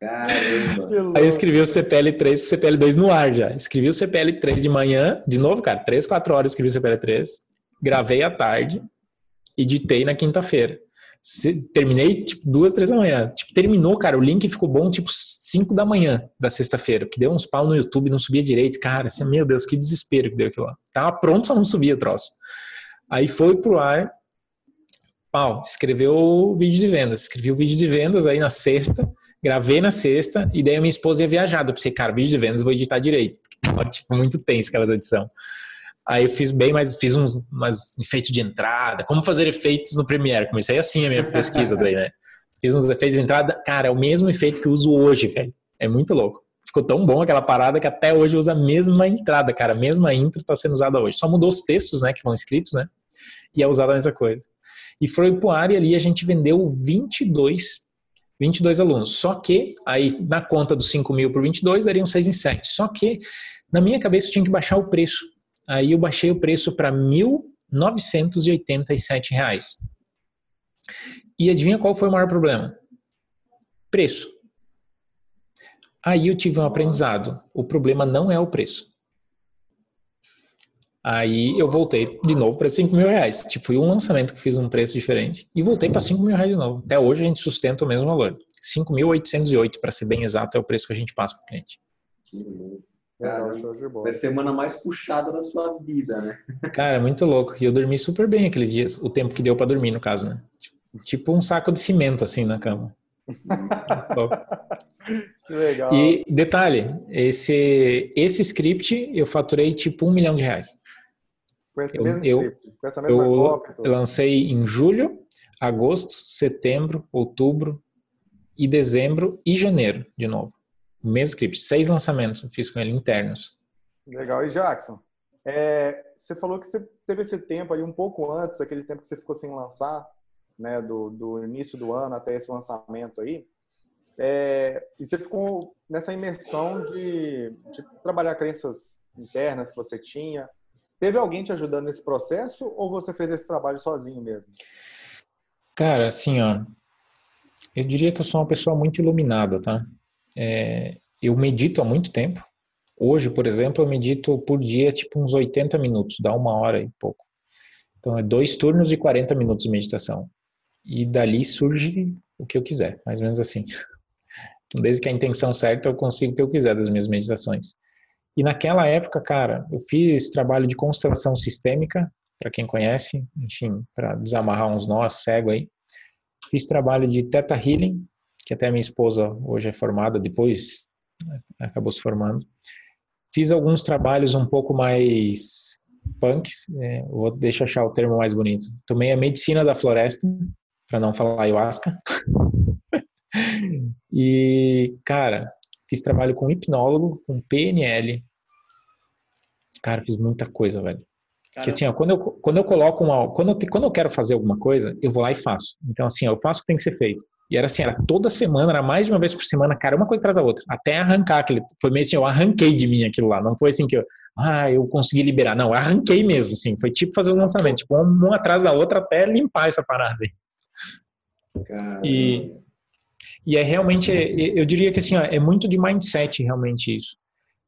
Caramba. Aí eu escrevi o CPL3 e o CPL2 no ar já. Escrevi o CPL3 de manhã, de novo, cara, 3, 4 horas escrevi o CPL3. Gravei à tarde, editei na quinta-feira terminei tipo duas, três da manhã. Tipo, terminou, cara. O link ficou bom tipo cinco da manhã da sexta-feira. Que deu uns pau no YouTube, não subia direito. Cara, assim, meu Deus, que desespero que deu aquilo lá. Tava pronto, só não subia o troço. Aí foi pro ar. Pau, escreveu o vídeo de vendas. Escrevi o vídeo de vendas aí na sexta. Gravei na sexta. E daí a minha esposa ia viajar. Eu pensei, cara, vídeo de vendas vou editar direito. Tava, tipo, muito tenso aquelas edição. Aí eu fiz bem, mas fiz uns umas efeitos de entrada, como fazer efeitos no Premiere. Comecei assim a minha *laughs* pesquisa daí, né? Fiz uns efeitos de entrada, cara, é o mesmo efeito que eu uso hoje, velho. É muito louco. Ficou tão bom aquela parada que até hoje usa a mesma entrada, cara. A mesma intro está sendo usada hoje. Só mudou os textos, né, que vão escritos, né? E é usada a mesma coisa. E foi pro ar e ali a gente vendeu 22 22 alunos. Só que, aí na conta dos 5 mil por 22, dariam 6 em 7. Só que, na minha cabeça, eu tinha que baixar o preço. Aí eu baixei o preço para R$ 1.987. E adivinha qual foi o maior problema? Preço. Aí eu tive um aprendizado. O problema não é o preço. Aí eu voltei de novo para 5 mil reais. Tipo, foi um lançamento que fiz um preço diferente e voltei para 5 mil reais de novo. Até hoje a gente sustenta o mesmo valor. 5.808, para ser bem exato, é o preço que a gente passa para o cliente. Cara, foi a semana mais puxada da sua vida, né? *laughs* Cara, muito louco. E eu dormi super bem aqueles dias, o tempo que deu para dormir, no caso, né? Tipo um saco de cimento, assim, na cama. *laughs* que legal. E detalhe, esse, esse script eu faturei tipo um milhão de reais. Com esse eu, mesmo eu, script, com essa mesma eu, cópia. Eu lancei em julho, agosto, setembro, outubro e dezembro e janeiro de novo. Mesmo script, seis lançamentos eu fiz com ele internos. Legal. E Jackson, é, você falou que você teve esse tempo aí um pouco antes, aquele tempo que você ficou sem lançar, né, do, do início do ano até esse lançamento aí. É, e você ficou nessa imersão de, de, trabalhar crenças internas que você tinha. Teve alguém te ajudando nesse processo ou você fez esse trabalho sozinho mesmo? Cara, assim, ó, eu diria que eu sou uma pessoa muito iluminada, tá? É, eu medito há muito tempo. Hoje, por exemplo, eu medito por dia tipo uns 80 minutos, dá uma hora e pouco. Então, é dois turnos de 40 minutos de meditação. E dali surge o que eu quiser, mais ou menos assim. Então, desde que a intenção certa, eu consigo o que eu quiser das minhas meditações. E naquela época, cara, eu fiz trabalho de constelação sistêmica, para quem conhece, enfim, para desamarrar uns nós cego aí. Fiz trabalho de Theta Healing, que até minha esposa hoje é formada, depois né, acabou se formando. Fiz alguns trabalhos um pouco mais punks, é, vou deixar achar o termo mais bonito. Tomei a medicina da floresta, para não falar ayahuasca. *laughs* e, cara, fiz trabalho com hipnólogo, com PNL. Cara, fiz muita coisa, velho. Porque assim, ó, quando eu, quando eu coloco uma. Quando eu, quando eu quero fazer alguma coisa, eu vou lá e faço. Então, assim, ó, eu faço o que tem que ser feito. E era assim, era toda semana, era mais de uma vez por semana, cara, uma coisa atrás da outra. Até arrancar aquele. Foi meio assim, eu arranquei de mim aquilo lá. Não foi assim que eu. Ah, eu consegui liberar. Não, eu arranquei mesmo, assim. Foi tipo fazer os lançamentos, tipo, um, atrás da outra até limpar essa parada aí. E, e é realmente, eu diria que assim, ó, é muito de mindset realmente isso.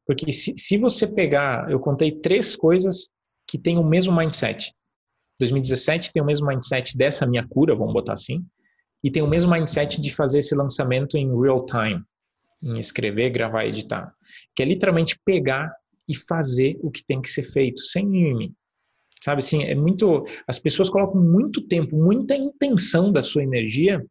Porque se, se você pegar, eu contei três coisas que têm o mesmo mindset. 2017 tem o mesmo mindset dessa minha cura, vamos botar assim, e tem o mesmo mindset de fazer esse lançamento em real time, em escrever, gravar, editar, que é literalmente pegar e fazer o que tem que ser feito, sem mimimi. Sabe assim, é muito. As pessoas colocam muito tempo, muita intenção da sua energia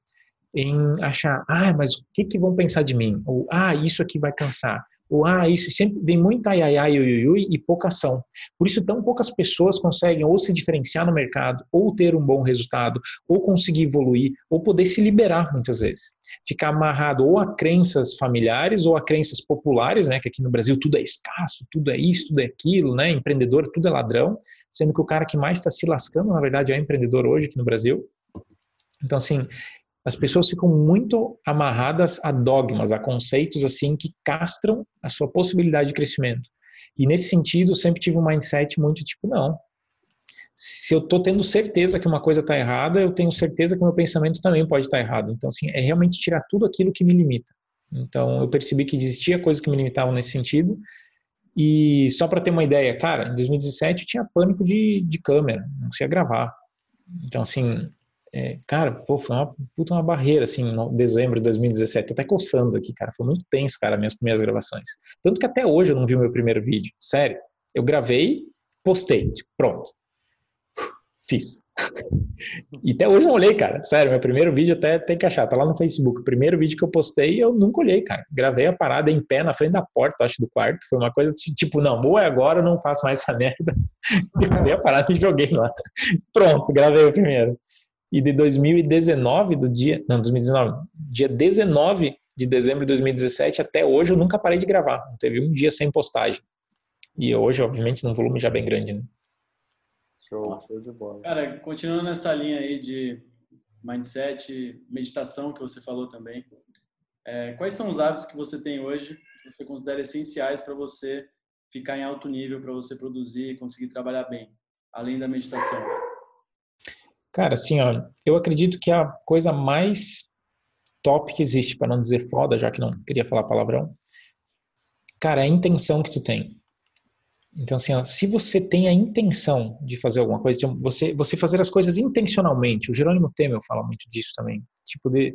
em achar, ah, mas o que, que vão pensar de mim? Ou, ah, isso aqui vai cansar o ah, isso sempre vem muito ai, ai, ai, ui, ui, e pouca ação. Por isso, tão poucas pessoas conseguem ou se diferenciar no mercado, ou ter um bom resultado, ou conseguir evoluir, ou poder se liberar muitas vezes. Ficar amarrado ou a crenças familiares ou a crenças populares, né, que aqui no Brasil tudo é escasso, tudo é isso, tudo é aquilo, né, empreendedor, tudo é ladrão, sendo que o cara que mais está se lascando, na verdade, é empreendedor hoje aqui no Brasil. Então, assim, as pessoas ficam muito amarradas a dogmas, a conceitos assim que castram a sua possibilidade de crescimento. E nesse sentido, eu sempre tive um mindset muito tipo, não. Se eu estou tendo certeza que uma coisa está errada, eu tenho certeza que meu pensamento também pode estar tá errado. Então, assim, é realmente tirar tudo aquilo que me limita. Então, eu percebi que existia coisas que me limitavam nesse sentido. E só para ter uma ideia, cara, em 2017 eu tinha pânico de, de câmera, não conseguia gravar. Então, assim, é, cara, pô, foi uma puta uma barreira, assim, em dezembro de 2017. Tô até coçando aqui, cara. Foi muito tenso, cara, minhas primeiras gravações. Tanto que até hoje eu não vi o meu primeiro vídeo. Sério. Eu gravei, postei. Tipo, pronto. Fiz. *laughs* e até hoje não olhei, cara. Sério, meu primeiro vídeo até tem que achar. Tá lá no Facebook. O primeiro vídeo que eu postei, eu nunca olhei, cara. Gravei a parada em pé na frente da porta, acho, do quarto. Foi uma coisa assim, tipo, não, ou é agora, eu não faço mais essa *laughs* merda. gravei a parada e joguei lá. Pronto, gravei o primeiro. E de 2019, do dia, não, 2019, dia 19 de dezembro de 2017 até hoje eu nunca parei de gravar. Não teve um dia sem postagem. E hoje, obviamente, num volume já bem grande, né? Show, show de bola. Cara, continuando nessa linha aí de mindset, meditação que você falou também, é, quais são os hábitos que você tem hoje que você considera essenciais para você ficar em alto nível, para você produzir e conseguir trabalhar bem, além da meditação? Cara, assim, ó, eu acredito que a coisa mais top que existe, para não dizer foda, já que não queria falar palavrão, cara, é a intenção que tu tem. Então, assim, ó, se você tem a intenção de fazer alguma coisa, você, você fazer as coisas intencionalmente, o Jerônimo Temel fala muito disso também, tipo, de,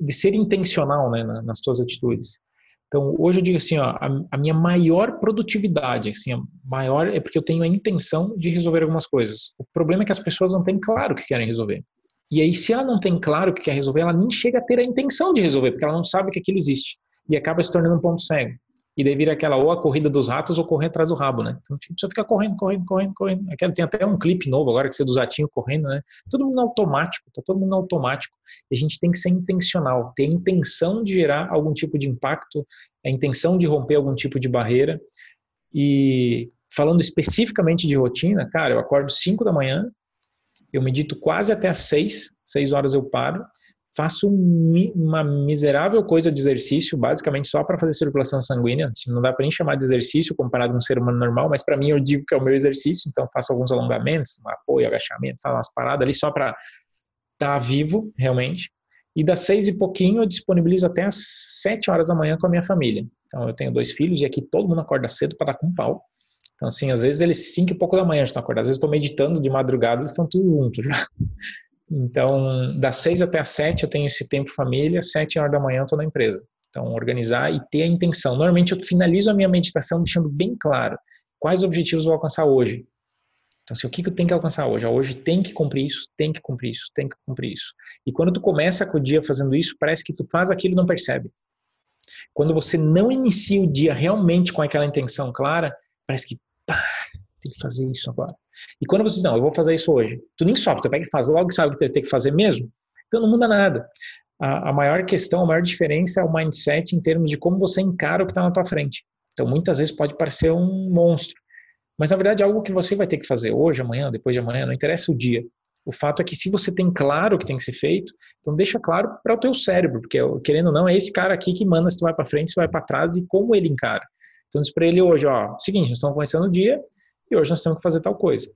de ser intencional né, nas suas atitudes. Então, hoje eu digo assim, ó, a, a, minha maior produtividade, assim, a maior é porque eu tenho a intenção de resolver algumas coisas. O problema é que as pessoas não têm claro o que querem resolver. E aí, se ela não tem claro o que quer resolver, ela nem chega a ter a intenção de resolver, porque ela não sabe que aquilo existe. E acaba se tornando um ponto cego. E daí vira aquela ou a corrida dos ratos ou correr atrás do rabo, né? Então a pessoa fica correndo, correndo, correndo, correndo. Tem até um clipe novo agora que você do Zatinho correndo, né? Todo mundo automático, tá todo mundo automático. E a gente tem que ser intencional, ter a intenção de gerar algum tipo de impacto, a intenção de romper algum tipo de barreira. E falando especificamente de rotina, cara, eu acordo 5 da manhã, eu medito quase até as 6, 6 horas eu paro faço uma miserável coisa de exercício, basicamente só para fazer circulação sanguínea. Assim, não dá para nem chamar de exercício comparado com um ser humano normal, mas para mim eu digo que é o meu exercício, então faço alguns alongamentos, um apoio, agachamento, faço umas paradas ali só para estar tá vivo, realmente. E das seis e pouquinho eu disponibilizo até as sete horas da manhã com a minha família. Então eu tenho dois filhos e aqui todo mundo acorda cedo para dar com pau. Então, assim, às vezes eles cinco e pouco da manhã já estão acordados. Às vezes eu estou meditando de madrugada, eles estão tudo juntos já. Então, das seis até as sete eu tenho esse tempo família, sete horas da manhã eu estou na empresa. Então, organizar e ter a intenção. Normalmente eu finalizo a minha meditação deixando bem claro quais objetivos eu vou alcançar hoje. Então, assim, o que eu tenho que alcançar hoje? Hoje tem que cumprir isso, tem que cumprir isso, tem que cumprir isso. E quando tu começa com o dia fazendo isso, parece que tu faz aquilo e não percebe. Quando você não inicia o dia realmente com aquela intenção clara, parece que, tem que fazer isso agora. E quando você diz, não, eu vou fazer isso hoje, tu nem sofre, tu pega e faz, logo sabe o que tem que fazer mesmo. Então não muda nada. A, a maior questão, a maior diferença é o mindset em termos de como você encara o que está na tua frente. Então muitas vezes pode parecer um monstro, mas na verdade é algo que você vai ter que fazer hoje, amanhã, depois de amanhã, não interessa o dia. O fato é que se você tem claro o que tem que ser feito, então deixa claro para o teu cérebro, porque querendo ou não, é esse cara aqui que manda se tu vai para frente, se vai para trás e como ele encara. Então diz para ele hoje, ó, seguinte, nós estamos começando o dia e hoje nós temos que fazer tal coisa.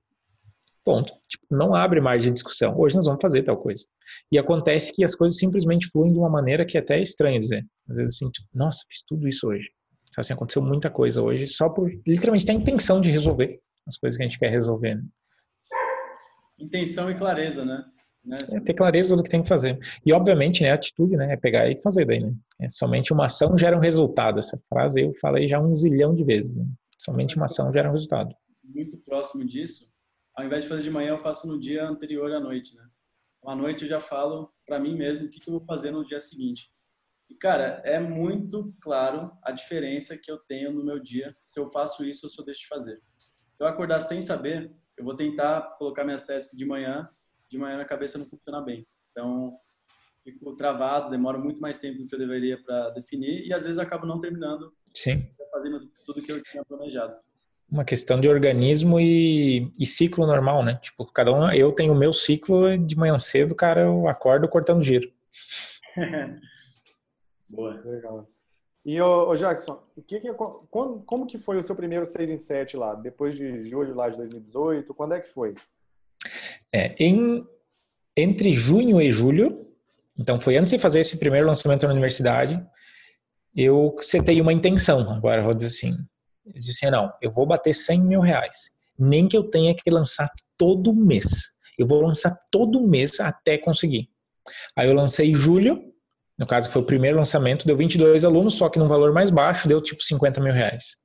Ponto. Tipo, não abre mais de discussão. Hoje nós vamos fazer tal coisa. E acontece que as coisas simplesmente fluem de uma maneira que é até é estranho dizer. Às vezes assim, tipo, nossa, fiz tudo isso hoje. Sabe assim, aconteceu muita coisa hoje só por literalmente ter a intenção de resolver as coisas que a gente quer resolver. Né? intenção e clareza, né? né? É ter clareza do que tem que fazer. E, obviamente, né, a atitude né, é pegar e fazer daí, né? É, somente uma ação gera um resultado. Essa frase eu falei já um zilhão de vezes. Né? Somente uma ação gera um resultado. Muito próximo disso, ao invés de fazer de manhã, eu faço no dia anterior à noite, né? À noite eu já falo para mim mesmo o que, que eu vou fazer no dia seguinte. E, cara, é muito claro a diferença que eu tenho no meu dia se eu faço isso ou se eu deixo de fazer. Eu acordar sem saber, eu vou tentar colocar minhas tasks de manhã, de manhã minha cabeça não funciona bem. Então, fico travado, demoro muito mais tempo do que eu deveria para definir e às vezes acabo não terminando. Sim. Fazendo tudo que eu tinha planejado. Uma questão de organismo e, e, ciclo normal, né? Tipo, cada um, eu tenho o meu ciclo de manhã cedo, cara, eu acordo cortando giro. *laughs* Boa. Legal. E, ô, Jackson, o que que, como, como que foi o seu primeiro 6 em 7 lá? Depois de julho lá de 2018, quando é que foi? É, em, entre junho e julho, então foi antes de fazer esse primeiro lançamento na universidade, eu setei uma intenção, agora vou dizer assim, eu disse assim, não, eu vou bater 100 mil reais, nem que eu tenha que lançar todo mês, eu vou lançar todo mês até conseguir. Aí eu lancei em julho, no caso que foi o primeiro lançamento, deu 22 alunos, só que num valor mais baixo, deu tipo 50 mil reais.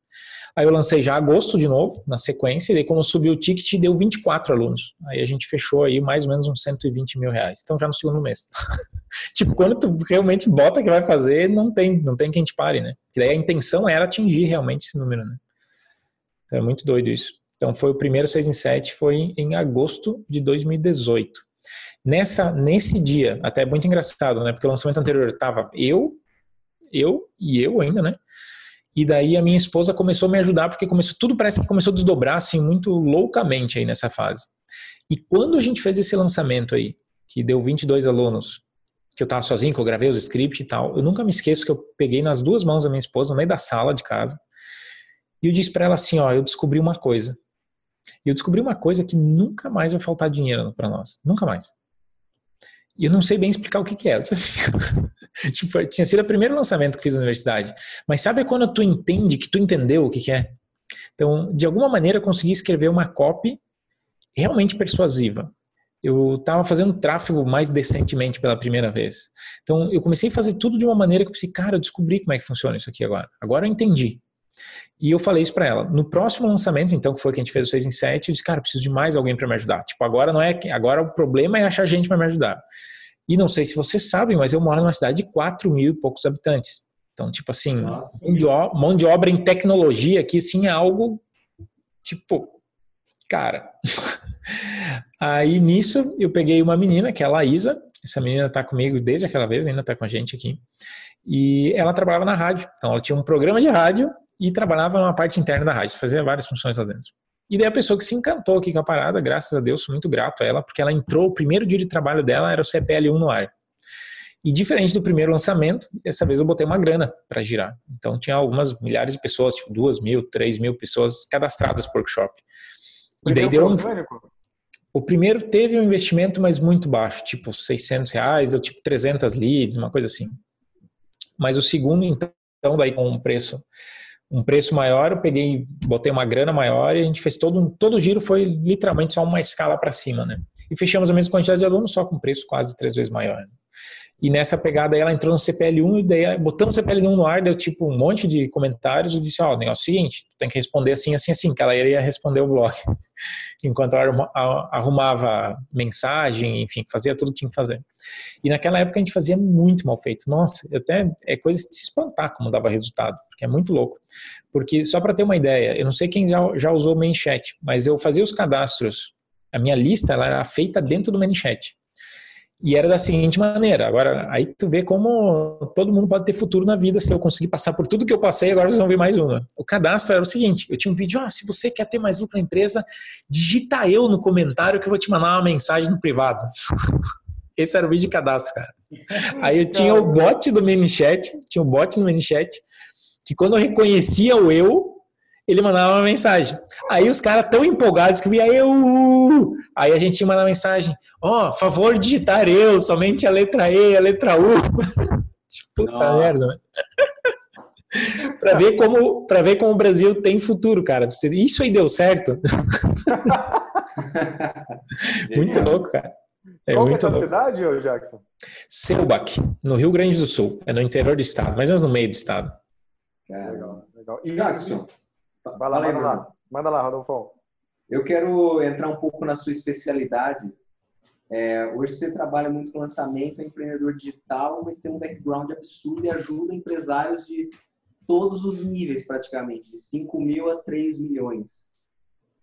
Aí eu lancei já agosto de novo, na sequência, e daí como subiu o ticket, deu 24 alunos. Aí a gente fechou aí mais ou menos uns 120 mil reais. Então já no segundo mês. *laughs* tipo, quando tu realmente bota que vai fazer, não tem, não tem quem te pare, né? Porque daí a intenção era atingir realmente esse número, né? Então é muito doido isso. Então foi o primeiro 6 em 7, foi em agosto de 2018. Nessa, nesse dia, até é muito engraçado, né? Porque o lançamento anterior tava eu, eu e eu ainda, né? E daí a minha esposa começou a me ajudar, porque começou, tudo parece que começou a desdobrar assim muito loucamente aí nessa fase. E quando a gente fez esse lançamento aí, que deu 22 alunos, que eu tava sozinho, que eu gravei os scripts e tal, eu nunca me esqueço que eu peguei nas duas mãos da minha esposa, no meio da sala de casa, e eu disse para ela assim, ó, eu descobri uma coisa. E eu descobri uma coisa que nunca mais vai faltar dinheiro para nós, nunca mais. E eu não sei bem explicar o que, que é. Assim, *laughs* tipo, tinha sido o primeiro lançamento que fiz na universidade. Mas sabe quando tu entende que tu entendeu o que, que é? Então, de alguma maneira, eu consegui escrever uma copy realmente persuasiva. Eu estava fazendo tráfego mais decentemente pela primeira vez. Então, eu comecei a fazer tudo de uma maneira que eu pensei, cara, eu descobri como é que funciona isso aqui agora. Agora eu entendi. E eu falei isso para ela. No próximo lançamento, então, que foi que a gente fez o 6 em 7, eu disse, cara, preciso de mais alguém para me ajudar. Tipo, agora não é agora o problema é achar gente para me ajudar. E não sei se vocês sabem, mas eu moro numa cidade de 4 mil e poucos habitantes. Então, tipo assim, mão de, obra, mão de obra em tecnologia aqui, sim, é algo, tipo, cara. *laughs* Aí, nisso, eu peguei uma menina, que é a Laísa. Essa menina tá comigo desde aquela vez, ainda tá com a gente aqui. E ela trabalhava na rádio. Então, ela tinha um programa de rádio e trabalhava na parte interna da rádio, fazia várias funções lá dentro. E daí a pessoa que se encantou aqui com a parada, graças a Deus, sou muito grato a ela, porque ela entrou, o primeiro dia de trabalho dela era o CPL1 no ar. E diferente do primeiro lançamento, dessa vez eu botei uma grana para girar. Então tinha algumas milhares de pessoas, tipo duas mil, três mil pessoas cadastradas por workshop. E daí deu um... O primeiro teve um investimento, mas muito baixo, tipo 600 reais, deu tipo 300 leads, uma coisa assim. Mas o segundo, então, daí com um preço um preço maior, eu peguei, botei uma grana maior e a gente fez todo todo o giro foi literalmente só uma escala para cima, né? E fechamos a mesma quantidade de alunos só com preço quase três vezes maior. Né? E nessa pegada ela entrou no CPL1 e daí botando o CPL1 no ar, deu tipo um monte de comentários e disse, ó, oh, o negócio é o seguinte, tem que responder assim, assim, assim, que ela iria responder o blog. *laughs* Enquanto ela arrumava mensagem, enfim, fazia tudo que tinha que fazer. E naquela época a gente fazia muito mal feito. Nossa, até é coisa de se espantar como dava resultado, porque é muito louco. Porque só para ter uma ideia, eu não sei quem já, já usou o MainChat, mas eu fazia os cadastros, a minha lista ela era feita dentro do MainChat. E era da seguinte maneira. Agora, aí tu vê como todo mundo pode ter futuro na vida se eu conseguir passar por tudo que eu passei, agora vocês vão ver mais uma. O cadastro era o seguinte: eu tinha um vídeo, ah, se você quer ter mais lucro na empresa, digita eu no comentário que eu vou te mandar uma mensagem no privado. *laughs* Esse era o vídeo de cadastro, cara. *laughs* Aí eu tinha o bot do ManyChat, tinha o bot no ManyChat, que quando eu reconhecia o eu, ele mandava uma mensagem. Aí os caras tão empolgados que via eu. Aí a gente manda mensagem: Ó, oh, favor digitar eu, somente a letra E, a letra U. *laughs* tipo, puta merda, né? *laughs* para ver como para ver como o Brasil tem futuro, cara. Isso aí deu certo. *laughs* muito louco, cara. É Qual muito é a louco. cidade, ô Jackson? Selbach, no Rio Grande do Sul. É no interior do estado, mais ou menos no meio do estado. É, legal, legal. E Jackson, Vai lá, manda lá. Manda lá, Rodolfo. Eu quero entrar um pouco na sua especialidade. É, hoje você trabalha muito com lançamento, é empreendedor digital, mas tem um background absurdo e ajuda empresários de todos os níveis, praticamente, de 5 mil a 3 milhões.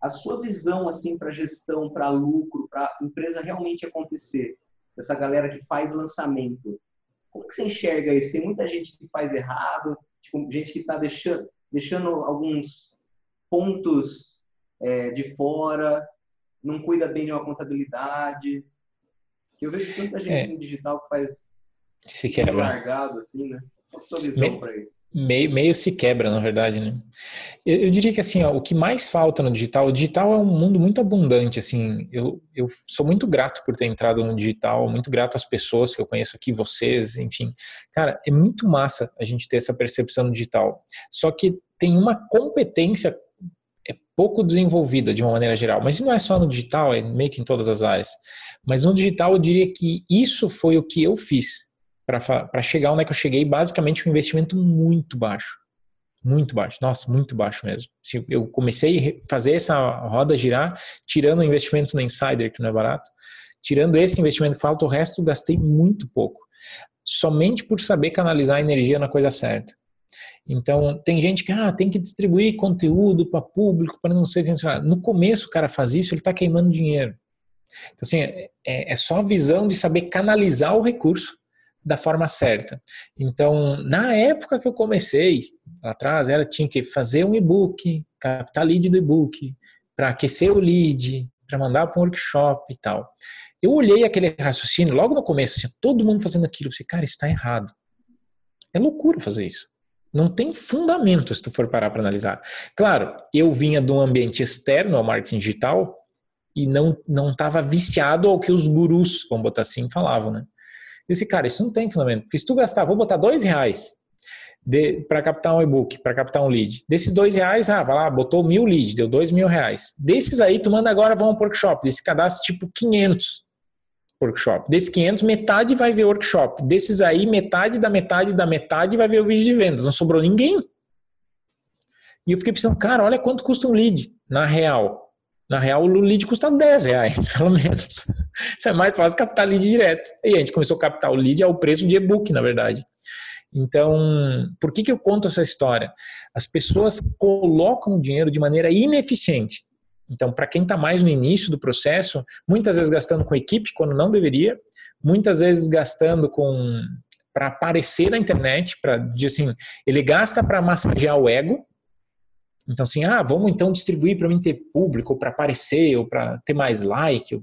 A sua visão assim para gestão, para lucro, para empresa realmente acontecer, essa galera que faz lançamento, como que você enxerga isso? Tem muita gente que faz errado, tipo, gente que está deixando, deixando alguns pontos é, de fora, não cuida bem de uma contabilidade. Eu vejo tanta gente é. no digital que faz se quebra. largado, assim, né? Isso? Meio, meio se quebra, na verdade, né? Eu, eu, diria que, assim, ó, o que mais falta no digital, o digital é um mundo muito abundante, assim, eu, eu sou muito grato por ter entrado no digital, muito grato às pessoas que eu conheço aqui, vocês, enfim. Cara, é muito massa a gente ter essa percepção no digital. Só que tem uma competência é pouco desenvolvida de uma maneira geral, mas não é só no digital, é meio que em todas as áreas. Mas no digital eu diria que isso foi o que eu fiz para chegar onde é que eu cheguei, basicamente um investimento muito baixo. Muito baixo, nossa, muito baixo mesmo. Eu comecei a fazer essa roda girar, tirando o investimento no Insider, que não é barato, tirando esse investimento que falta, o resto gastei muito pouco. Somente por saber canalizar a energia na coisa certa. Então, tem gente que ah, tem que distribuir conteúdo para público, para não sei o que. No começo o cara faz isso, ele está queimando dinheiro. Então, assim, é, é só a visão de saber canalizar o recurso da forma certa. Então, na época que eu comecei, lá atrás, era tinha que fazer um e-book, captar lead do e-book, para aquecer o lead, para mandar para um workshop e tal. Eu olhei aquele raciocínio logo no começo, assim, todo mundo fazendo aquilo, eu disse, cara, está errado. É loucura fazer isso. Não tem fundamento se tu for parar para analisar. Claro, eu vinha de um ambiente externo ao marketing digital e não não estava viciado ao que os gurus, vamos botar assim, falavam, né? Eu disse, cara, isso não tem fundamento. Porque se tu gastar, vou botar dois reais para captar um e-book, para captar um lead. Desses dois reais, ah, vai lá, botou mil leads, deu dois mil reais. Desses aí, tu manda agora, vão ao workshop. Desse cadastro, tipo 500 workshop. Desses 500, metade vai ver workshop. Desses aí, metade da metade da metade vai ver o vídeo de vendas. Não sobrou ninguém. E eu fiquei pensando, cara, olha quanto custa um lead na real. Na real, o lead custa 10 reais, *laughs* pelo menos. É mais fácil captar lead direto. E a gente começou a captar o lead ao preço de e-book, na verdade. Então, por que, que eu conto essa história? As pessoas colocam o dinheiro de maneira ineficiente. Então, para quem está mais no início do processo, muitas vezes gastando com equipe quando não deveria, muitas vezes gastando com para aparecer na internet, para assim, ele gasta para massagear o ego, então, assim, ah, vamos então distribuir para mim ter público, para aparecer, ou para ter mais like.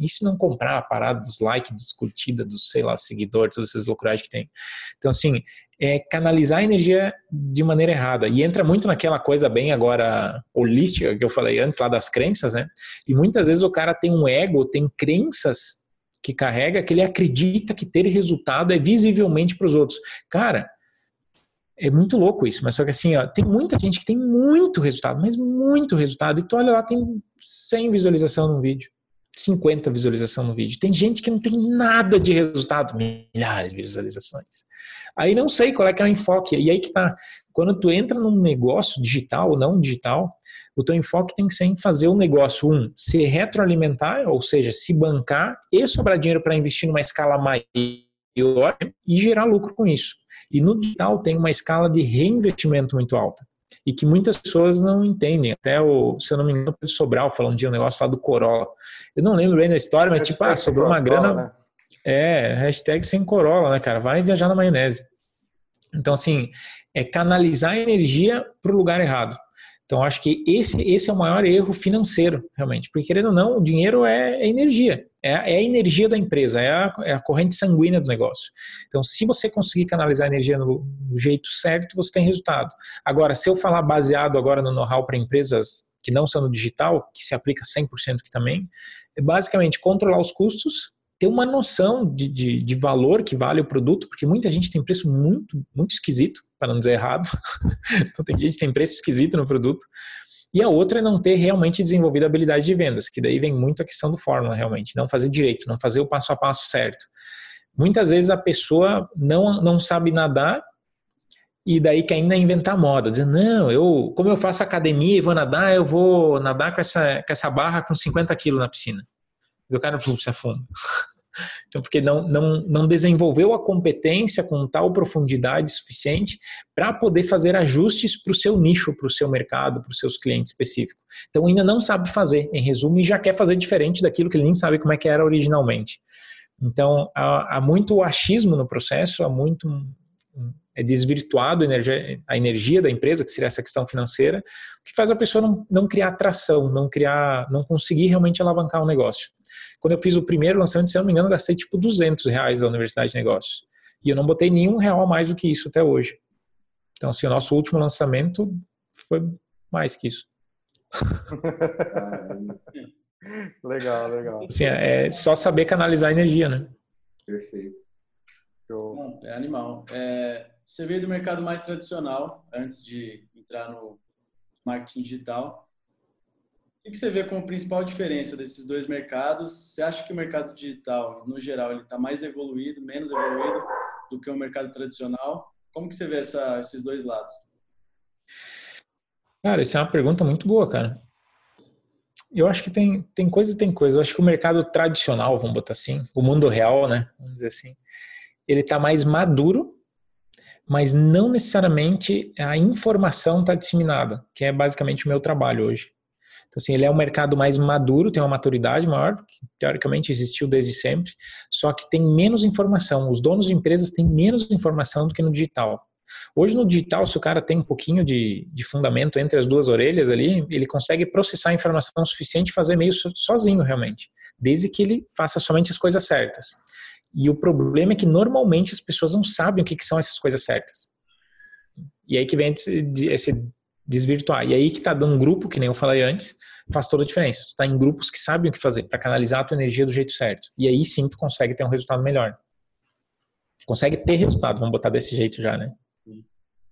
Isso não comprar a parada dos likes, dos curtidas, dos, sei lá, seguidores, todas essas loucuras que tem. Então, assim, é canalizar a energia de maneira errada. E entra muito naquela coisa bem agora holística que eu falei antes, lá das crenças, né? E muitas vezes o cara tem um ego, tem crenças que carrega que ele acredita que ter resultado é visivelmente para os outros. Cara, é muito louco isso, mas só que assim, ó, tem muita gente que tem muito resultado, mas muito resultado, e tu olha lá, tem 100 visualização num vídeo. 50 visualizações no vídeo. Tem gente que não tem nada de resultado, milhares de visualizações. Aí não sei qual é que é o enfoque. E aí que tá, quando tu entra num negócio digital ou não digital, o teu enfoque tem que ser em fazer o negócio, um, se retroalimentar, ou seja, se bancar e sobrar dinheiro para investir numa escala maior e gerar lucro com isso. E no digital tem uma escala de reinvestimento muito alta e que muitas pessoas não entendem. Até o, se eu não me engano, o Sobral falou um dia um negócio lá do Corolla. Eu não lembro bem da história, mas tipo, ah, sobrou uma grana. Né? É, hashtag sem Corolla, né, cara? Vai viajar na maionese. Então, assim, é canalizar a energia para o lugar errado. Então, acho que esse, esse é o maior erro financeiro, realmente. Porque, querendo ou não, o dinheiro é, é energia. É, é, a energia da empresa, é a, é a, corrente sanguínea do negócio. Então, se você conseguir canalizar a energia no, no jeito certo, você tem resultado. Agora, se eu falar baseado agora no know-how para empresas que não são no digital, que se aplica 100% que também, é basicamente controlar os custos, ter uma noção de, de, de, valor que vale o produto, porque muita gente tem preço muito, muito esquisito, para não dizer errado. *laughs* então, tem gente que tem preço esquisito no produto. E a outra é não ter realmente desenvolvido a habilidade de vendas, que daí vem muito a questão do fórmula, realmente. Não fazer direito, não fazer o passo a passo certo. Muitas vezes a pessoa não, não sabe nadar e daí quer ainda inventar moda, dizendo, não, eu, como eu faço academia e vou nadar, eu vou nadar com essa, com essa barra com 50 quilos na piscina. E o cara se afunda. *laughs* Então, porque não, não, não desenvolveu a competência com tal profundidade suficiente para poder fazer ajustes para o seu nicho, para o seu mercado, para os seus clientes específicos. Então, ainda não sabe fazer, em resumo, e já quer fazer diferente daquilo que ele nem sabe como é que era originalmente. Então, há, há muito achismo no processo, há muito desvirtuado a energia, a energia da empresa, que seria essa questão financeira, que faz a pessoa não, não criar atração, não criar, não conseguir realmente alavancar o um negócio. Quando eu fiz o primeiro lançamento, se eu não me engano, eu gastei tipo 200 reais da Universidade de Negócios. E eu não botei nenhum real a mais do que isso até hoje. Então, assim, o nosso último lançamento foi mais que isso. *laughs* legal, legal. Assim, é só saber canalizar a energia, né? Perfeito. Bom, é animal. É, você veio do mercado mais tradicional antes de entrar no marketing digital. O que você vê como principal diferença desses dois mercados? Você acha que o mercado digital, no geral, ele está mais evoluído, menos evoluído do que o mercado tradicional? Como que você vê essa, esses dois lados? Cara, isso é uma pergunta muito boa, cara. Eu acho que tem, tem coisa e tem coisa. Eu acho que o mercado tradicional, vamos botar assim, o mundo real, né? Vamos dizer assim, ele está mais maduro, mas não necessariamente a informação está disseminada, que é basicamente o meu trabalho hoje. Então, assim, ele é um mercado mais maduro, tem uma maturidade maior, que teoricamente existiu desde sempre, só que tem menos informação. Os donos de empresas têm menos informação do que no digital. Hoje no digital, se o cara tem um pouquinho de, de fundamento entre as duas orelhas ali, ele consegue processar a informação suficiente e fazer meio sozinho realmente, desde que ele faça somente as coisas certas. E o problema é que normalmente as pessoas não sabem o que, que são essas coisas certas. E aí que vem esse, desvirtuar. E aí que tá dando um grupo, que nem eu falei antes, faz toda a diferença. Tu tá em grupos que sabem o que fazer para canalizar a tua energia do jeito certo. E aí sim tu consegue ter um resultado melhor. Consegue ter resultado, vamos botar desse jeito já, né?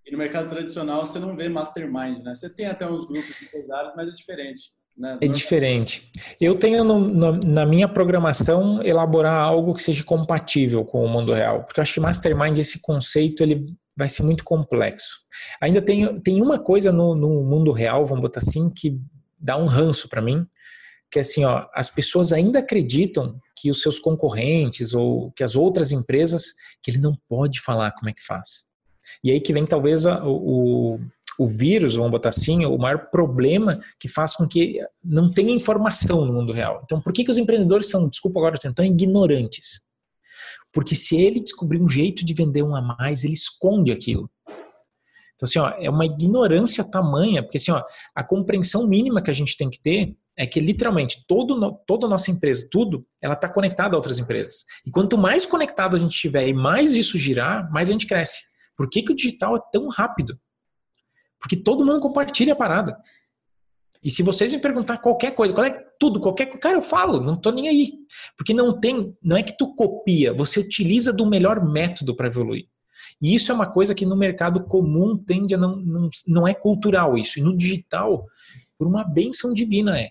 E no mercado tradicional você não vê mastermind, né? Você tem até uns grupos empresários, mas é diferente. Né? É diferente. Eu tenho no, no, na minha programação elaborar algo que seja compatível com o mundo real, porque eu acho que mastermind esse conceito ele vai ser muito complexo. Ainda tem, tem uma coisa no, no mundo real, vamos botar assim, que dá um ranço para mim, que é assim, ó, as pessoas ainda acreditam que os seus concorrentes ou que as outras empresas, que ele não pode falar como é que faz. E aí que vem talvez a, o, o vírus, vamos botar assim, o maior problema que faz com que não tenha informação no mundo real. Então, por que, que os empreendedores são, desculpa agora, tão ignorantes? Porque se ele descobrir um jeito de vender um a mais, ele esconde aquilo. Então, assim, ó, é uma ignorância tamanha, porque assim, ó, a compreensão mínima que a gente tem que ter é que literalmente todo, toda a nossa empresa, tudo, ela está conectada a outras empresas. E quanto mais conectado a gente estiver e mais isso girar, mais a gente cresce. Por que, que o digital é tão rápido? Porque todo mundo compartilha a parada. E se vocês me perguntar qualquer coisa, qual é tudo, qualquer coisa, cara, eu falo, não tô nem aí. Porque não tem, não é que tu copia, você utiliza do melhor método para evoluir. E isso é uma coisa que no mercado comum tende a não, não, não é cultural isso. E no digital, por uma benção divina é.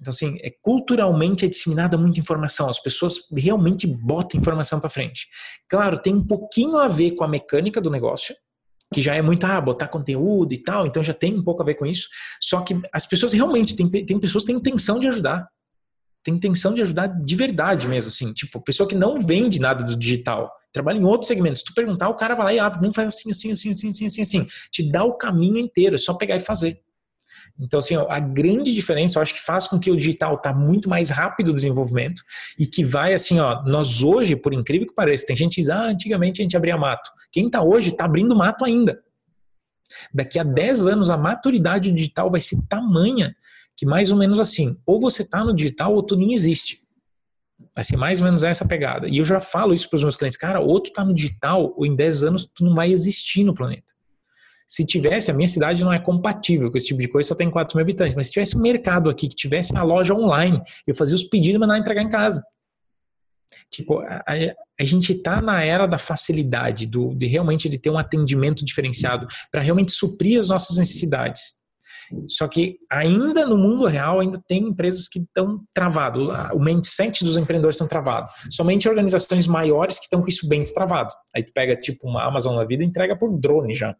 Então, assim, é, culturalmente é disseminada muita informação. As pessoas realmente botam informação para frente. Claro, tem um pouquinho a ver com a mecânica do negócio, que já é muito, ah, botar conteúdo e tal, então já tem um pouco a ver com isso. Só que as pessoas realmente, tem, tem pessoas que têm intenção de ajudar. Tem intenção de ajudar de verdade mesmo, assim. Tipo, pessoa que não vende nada do digital, trabalha em outros segmentos. Se tu perguntar, o cara vai lá e abre, nem faz assim, assim, assim, assim, assim, assim, assim. Te dá o caminho inteiro, é só pegar e fazer. Então, assim, a grande diferença, eu acho que faz com que o digital está muito mais rápido o desenvolvimento e que vai, assim, ó, nós hoje, por incrível que pareça, tem gente que diz, ah, antigamente a gente abria mato. Quem está hoje está abrindo mato ainda. Daqui a 10 anos, a maturidade digital vai ser tamanha que mais ou menos assim, ou você está no digital ou tu nem existe. Vai ser mais ou menos essa pegada. E eu já falo isso para os meus clientes, cara, ou tu está no digital ou em 10 anos tu não vai existir no planeta. Se tivesse, a minha cidade não é compatível com esse tipo de coisa, só tem 4 mil habitantes. Mas se tivesse um mercado aqui, que tivesse a loja online, eu fazia os pedidos e mandava entregar em casa. Tipo, a, a gente está na era da facilidade, do, de realmente ele ter um atendimento diferenciado para realmente suprir as nossas necessidades. Só que ainda no mundo real ainda tem empresas que estão travadas. O mindset dos empreendedores estão travados. Somente organizações maiores que estão com isso bem destravado. Aí tu pega tipo uma Amazon na vida e entrega por drone já.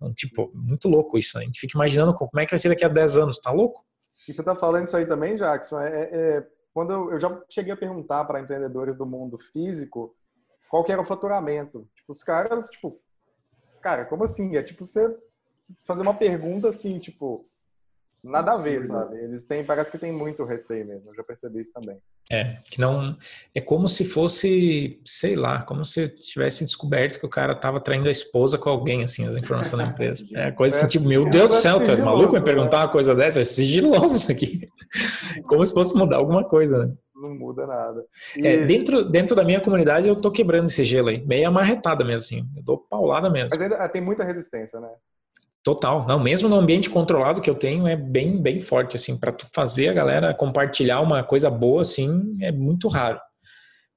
Então, tipo, muito louco isso, né? A gente fica imaginando como é que vai ser daqui a 10 anos, tá louco? E você tá falando isso aí também, Jackson, é, é, é quando eu, eu, já cheguei a perguntar para empreendedores do mundo físico qual que era o faturamento. Tipo, os caras, tipo, cara, como assim? É tipo você fazer uma pergunta assim, tipo, Nada a ver, sabe? Eles têm, parece que tem muito receio mesmo, eu já percebi isso também. É, que não. É como se fosse, sei lá, como se tivesse descoberto que o cara tava traindo a esposa com alguém, assim, as informações da empresa. É coisa assim, tipo, meu Deus do céu, tu é maluco me perguntar né? uma coisa dessa? É sigiloso aqui. Como se fosse mudar alguma coisa, né? Não muda nada. E... É, dentro, dentro da minha comunidade eu tô quebrando esse gelo aí, meio amarretada mesmo, assim. Eu dou paulada mesmo. Mas ainda tem muita resistência, né? Total. Não, mesmo no ambiente controlado que eu tenho, é bem, bem forte, assim, para tu fazer a galera compartilhar uma coisa boa, assim, é muito raro.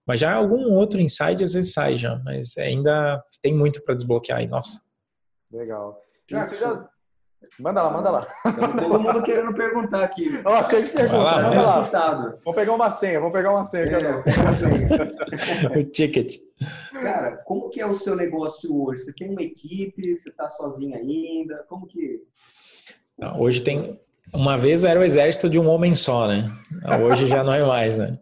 Mas já algum outro insight às vezes sai já, mas ainda tem muito para desbloquear aí, nossa. Legal. Já, você já, Manda lá, manda lá. Todo mundo querendo perguntar aqui. Ó, oh, cheio de perguntas. Manda lá. Vamos pegar uma senha, vamos pegar uma senha. É, *laughs* o ticket. Cara, como que é o seu negócio hoje? Você tem uma equipe? Você está sozinho ainda? Como que... Não, hoje tem... Uma vez era o exército de um homem só, né? Hoje já não é mais, né?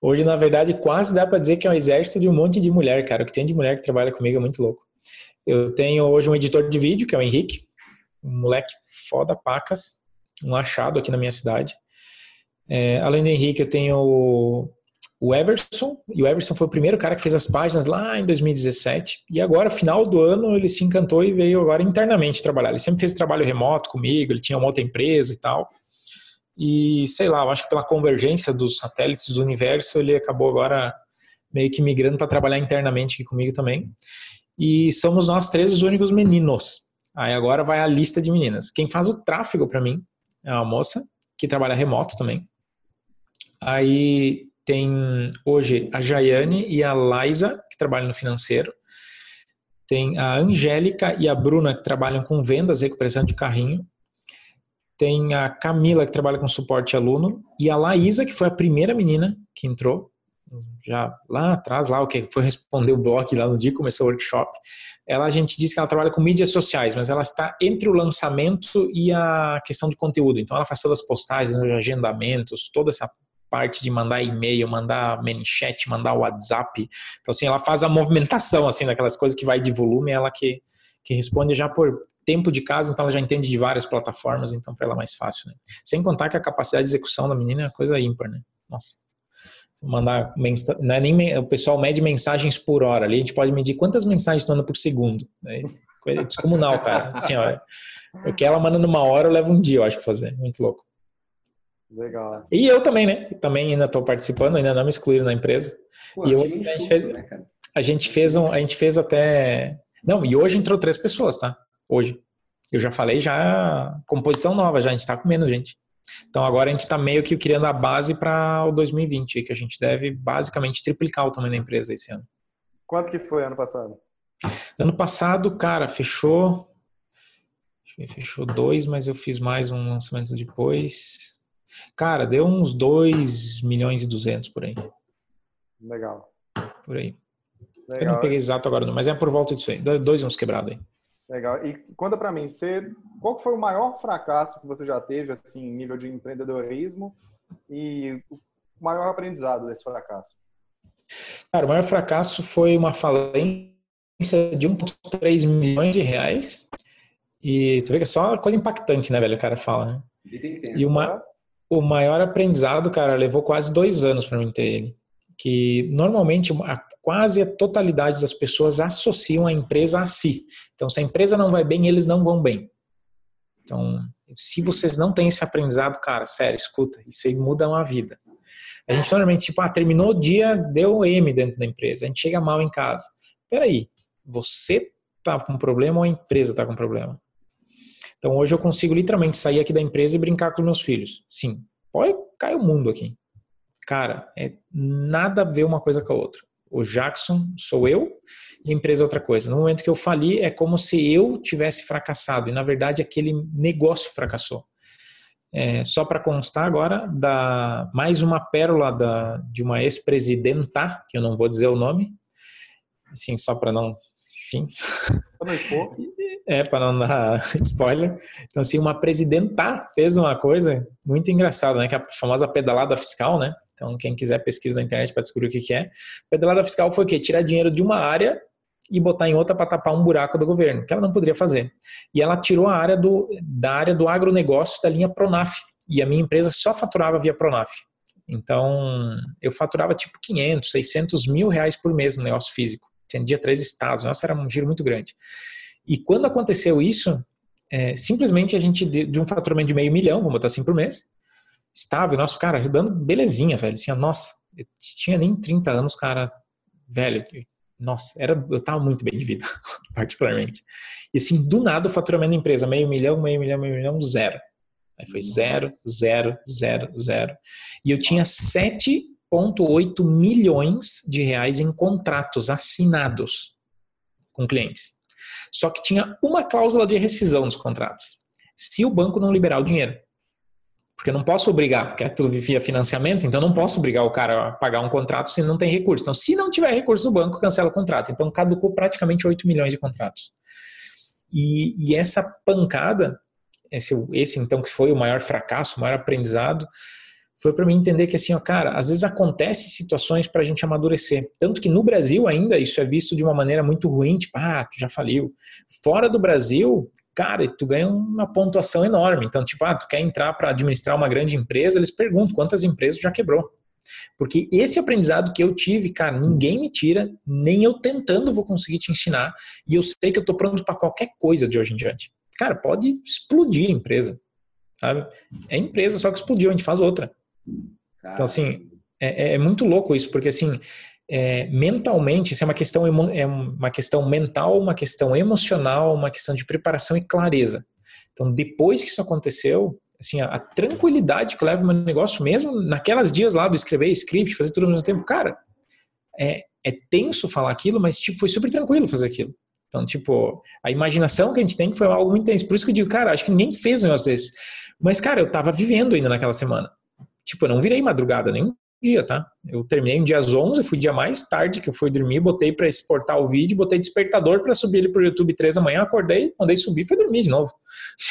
Hoje, na verdade, quase dá para dizer que é um exército de um monte de mulher, cara. O que tem de mulher que trabalha comigo é muito louco. Eu tenho hoje um editor de vídeo, que é o Henrique, um moleque foda, pacas, um achado aqui na minha cidade. É, além do Henrique, eu tenho o Everson, e o Everson foi o primeiro cara que fez as páginas lá em 2017, e agora, final do ano, ele se encantou e veio agora internamente trabalhar. Ele sempre fez trabalho remoto comigo, ele tinha uma outra empresa e tal. E sei lá, eu acho que pela convergência dos satélites do universo, ele acabou agora meio que migrando para trabalhar internamente aqui comigo também. E somos nós três os únicos meninos. Aí agora vai a lista de meninas. Quem faz o tráfego para mim é uma moça que trabalha remoto também. Aí tem hoje a Jaiane e a Liza, que trabalham no financeiro. Tem a Angélica e a Bruna, que trabalham com vendas, recuperação de carrinho. Tem a Camila, que trabalha com suporte aluno. E a Laísa, que foi a primeira menina que entrou, já lá atrás, lá o que foi responder o blog lá no dia começou o workshop. Ela a gente disse que ela trabalha com mídias sociais, mas ela está entre o lançamento e a questão de conteúdo. Então ela faz todas as postagens, agendamentos, toda essa parte de mandar e-mail, mandar chat, mandar WhatsApp. Então assim, ela faz a movimentação assim daquelas coisas que vai de volume, ela que que responde já por tempo de casa, então ela já entende de várias plataformas, então para ela é mais fácil, né? Sem contar que a capacidade de execução da menina é coisa ímpar, né? Nossa mandar mensagem, não é nem o pessoal mede mensagens por hora ali, a gente pode medir quantas mensagens tu manda por segundo. Né? É descomunal, cara. Assim, ó, o que ela manda numa hora eu levo um dia, eu acho, que fazer. Muito louco. Legal. E eu também, né? Também ainda estou participando, ainda não me excluíram na empresa. Pô, e eu, a, gente fez, né, a gente fez um, a gente fez até. Não, e hoje entrou três pessoas, tá? Hoje. Eu já falei já composição nova, já a gente está com menos gente. Então agora a gente está meio que criando a base para o 2020, que a gente deve basicamente triplicar o tamanho da empresa esse ano. Quanto que foi ano passado? Ano passado, cara, fechou. Fechou dois, mas eu fiz mais um lançamento depois. Cara, deu uns 2 milhões e 200 por aí. Legal. Por aí. Legal. Eu não peguei exato agora, não, mas é por volta disso aí. Dois uns quebrados aí. Legal. E conta para mim, você, qual foi o maior fracasso que você já teve, assim, em nível de empreendedorismo e o maior aprendizado desse fracasso? Cara, o maior fracasso foi uma falência de 1,3 milhões de reais. E tu vê que é só coisa impactante, né, velho? O cara fala, né? E uma, o maior aprendizado, cara, levou quase dois anos para mim ter ele. Que normalmente a, quase a totalidade das pessoas associam a empresa a si. Então, se a empresa não vai bem, eles não vão bem. Então, se vocês não têm esse aprendizado, cara, sério, escuta, isso aí muda uma vida. A gente normalmente, tipo, ah, terminou o dia, deu M dentro da empresa, a gente chega mal em casa. Peraí, você tá com problema ou a empresa tá com problema? Então hoje eu consigo literalmente sair aqui da empresa e brincar com meus filhos. Sim, pode cair o mundo aqui. Cara, é nada a ver uma coisa com a outra. O Jackson sou eu e a empresa é outra coisa. No momento que eu fali, é como se eu tivesse fracassado e na verdade aquele negócio fracassou. É, só para constar agora, da, mais uma pérola da, de uma ex-presidenta, que eu não vou dizer o nome, assim, só para não. Enfim. *laughs* é, para não dar *laughs* spoiler. Então, assim, uma presidenta fez uma coisa muito engraçada, né? Que é a famosa pedalada fiscal, né? Então, quem quiser pesquisa na internet para descobrir o que, que é. Pedalada fiscal foi o quê? Tirar dinheiro de uma área e botar em outra para tapar um buraco do governo, que ela não poderia fazer. E ela tirou a área do, da área do agronegócio da linha Pronaf. E a minha empresa só faturava via Pronaf. Então, eu faturava tipo 500, 600 mil reais por mês no negócio físico. Atendia três estados. Nossa, era um giro muito grande. E quando aconteceu isso, é, simplesmente a gente, de um faturamento de meio milhão, vamos botar assim por mês, estava, nosso cara, ajudando belezinha, velho. Assim, nossa, eu tinha nem 30 anos, cara, velho, nossa, era, eu tava muito bem de vida, *laughs* particularmente. E assim, do nada o faturamento da empresa, meio milhão, meio milhão, meio milhão, zero. Aí foi zero, zero, zero, zero. E eu tinha 7,8 milhões de reais em contratos assinados com clientes. Só que tinha uma cláusula de rescisão nos contratos. Se o banco não liberar o dinheiro. Porque eu não posso obrigar, porque é tudo via financiamento, então não posso obrigar o cara a pagar um contrato se não tem recurso. Então, se não tiver recurso, o banco cancela o contrato. Então, caducou praticamente 8 milhões de contratos. E, e essa pancada, esse, esse então que foi o maior fracasso, o maior aprendizado, foi para mim entender que assim, ó, cara, às vezes acontecem situações para a gente amadurecer. Tanto que no Brasil ainda isso é visto de uma maneira muito ruim, tipo, ah, tu já faliu. Fora do Brasil, cara, tu ganha uma pontuação enorme. Então, tipo, ah, tu quer entrar para administrar uma grande empresa, eles perguntam quantas empresas já quebrou. Porque esse aprendizado que eu tive, cara, ninguém me tira, nem eu tentando vou conseguir te ensinar. E eu sei que eu tô pronto para qualquer coisa de hoje em diante. Cara, pode explodir a empresa, sabe? É empresa, só que explodiu, a gente faz outra. Então, assim, é, é, é muito louco isso, porque assim, é, mentalmente, isso é uma questão é uma questão mental, uma questão emocional, uma questão de preparação e clareza. Então, depois que isso aconteceu, assim, a, a tranquilidade que leva o meu negócio, mesmo naquelas dias lá do escrever script, fazer tudo ao mesmo tempo, cara, é, é tenso falar aquilo, mas tipo, foi super tranquilo fazer aquilo. Então, tipo, a imaginação que a gente tem foi algo muito intenso. Por isso que eu digo, cara, acho que ninguém fez um negócio desse. Mas, cara, eu tava vivendo ainda naquela semana. Tipo, eu não virei madrugada nenhum dia, tá? Eu terminei em dias 11, fui dia mais tarde que eu fui dormir, botei para exportar o vídeo, botei despertador para subir ele pro YouTube 3 da manhã, acordei, mandei subir, fui dormir de novo.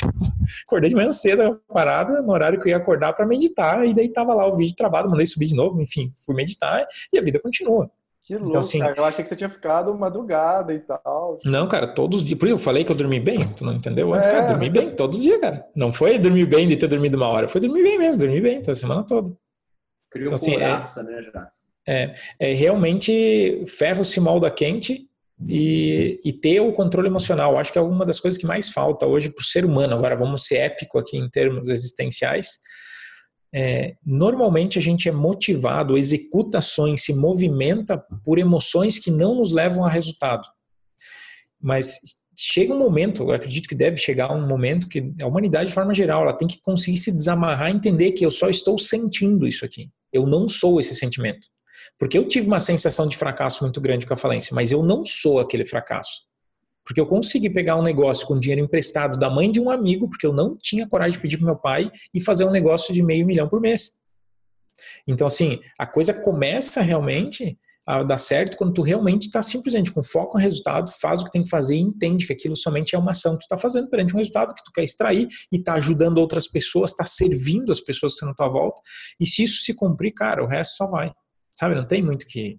*laughs* acordei de manhã cedo, parada, no horário que eu ia acordar para meditar, e daí tava lá o vídeo travado, mandei subir de novo, enfim, fui meditar e a vida continua. Que então, louco, então, assim, cara. Eu achei que você tinha ficado madrugada e tal. Não, cara, todos os dias. Por isso eu falei que eu dormi bem. Tu não entendeu antes, é, cara? Dormi bem todos os dias, cara. Não foi dormir bem de ter dormido uma hora. Foi dormir bem mesmo, dormir bem, tá a semana toda. Criou então, assim, é, né, Jackson? É, é realmente ferro se molda quente e, e, ter o controle emocional. Acho que é uma das coisas que mais falta hoje para o ser humano. Agora, vamos ser épico aqui em termos existenciais. É, normalmente a gente é motivado, executa ações, se movimenta por emoções que não nos levam a resultado. Mas chega um momento, eu acredito que deve chegar um momento que a humanidade, de forma geral, ela tem que conseguir se desamarrar e entender que eu só estou sentindo isso aqui. Eu não sou esse sentimento. Porque eu tive uma sensação de fracasso muito grande com a falência, mas eu não sou aquele fracasso. Porque eu consegui pegar um negócio com dinheiro emprestado da mãe de um amigo, porque eu não tinha coragem de pedir para meu pai, e fazer um negócio de meio milhão por mês. Então, assim, a coisa começa realmente a dar certo quando tu realmente está simplesmente com foco no resultado, faz o que tem que fazer e entende que aquilo somente é uma ação que tu está fazendo perante um resultado que tu quer extrair e está ajudando outras pessoas, está servindo as pessoas que estão na tua volta. E se isso se cumprir, cara, o resto só vai. Sabe, não tem muito que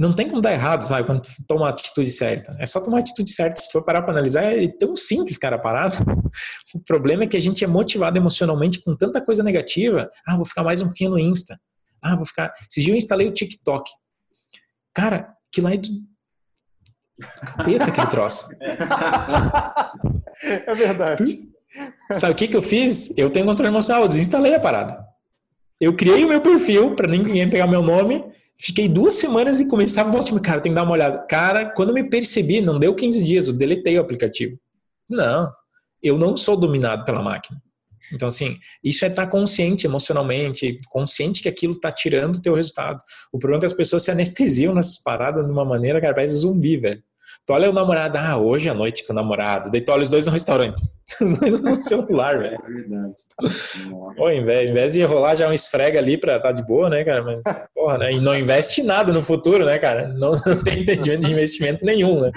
não tem como dar errado, sabe? Quando tu toma a atitude certa. É só tomar a atitude certa. Se for parar para analisar, é tão simples, cara, parado. *laughs* O problema é que a gente é motivado emocionalmente com tanta coisa negativa. Ah, vou ficar mais um pouquinho no Insta. Ah, vou ficar. Dias eu instalei o TikTok. Cara, que lá é do, do capeta aquele troço. *laughs* É verdade. Sabe o que, que eu fiz? Eu tenho controle emocional, eu desinstalei a parada. Eu criei o meu perfil para ninguém pegar meu nome, fiquei duas semanas e começava a voltar. Cara, tem que dar uma olhada. Cara, quando me percebi, não deu 15 dias, eu deletei o aplicativo. Não, eu não sou dominado pela máquina. Então, assim, isso é estar consciente emocionalmente, consciente que aquilo está tirando o teu resultado. O problema é que as pessoas se anestesiam nessas paradas de uma maneira que parece zumbi, velho. Tu olha o namorado, ah, hoje à noite com o namorado. Daí tu olha os dois no restaurante. *laughs* Os dois no celular, velho. É verdade. Pô, em vez, de rolar já um esfrega ali pra estar tá de boa, né, cara? Mas, porra, né? E não investe nada no futuro, né, cara? Não, *laughs* não tem entendimento de investimento nenhum, né?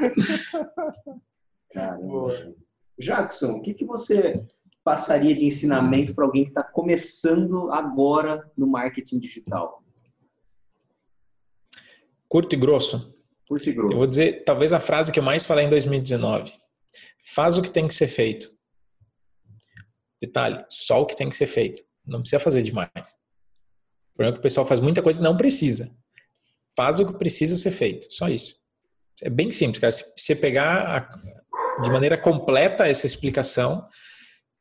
Caramba. Jackson, o que, que você passaria de ensinamento para alguém que está começando agora no marketing digital? Curto e grosso. Curto e grosso. Eu vou dizer, talvez a frase que eu mais falei em 2019. Faz o que tem que ser feito. Detalhe, só o que tem que ser feito. Não precisa fazer demais. O problema é que o pessoal faz muita coisa e não precisa. Faz o que precisa ser feito. Só isso. É bem simples, cara. Se você pegar a, de maneira completa essa explicação,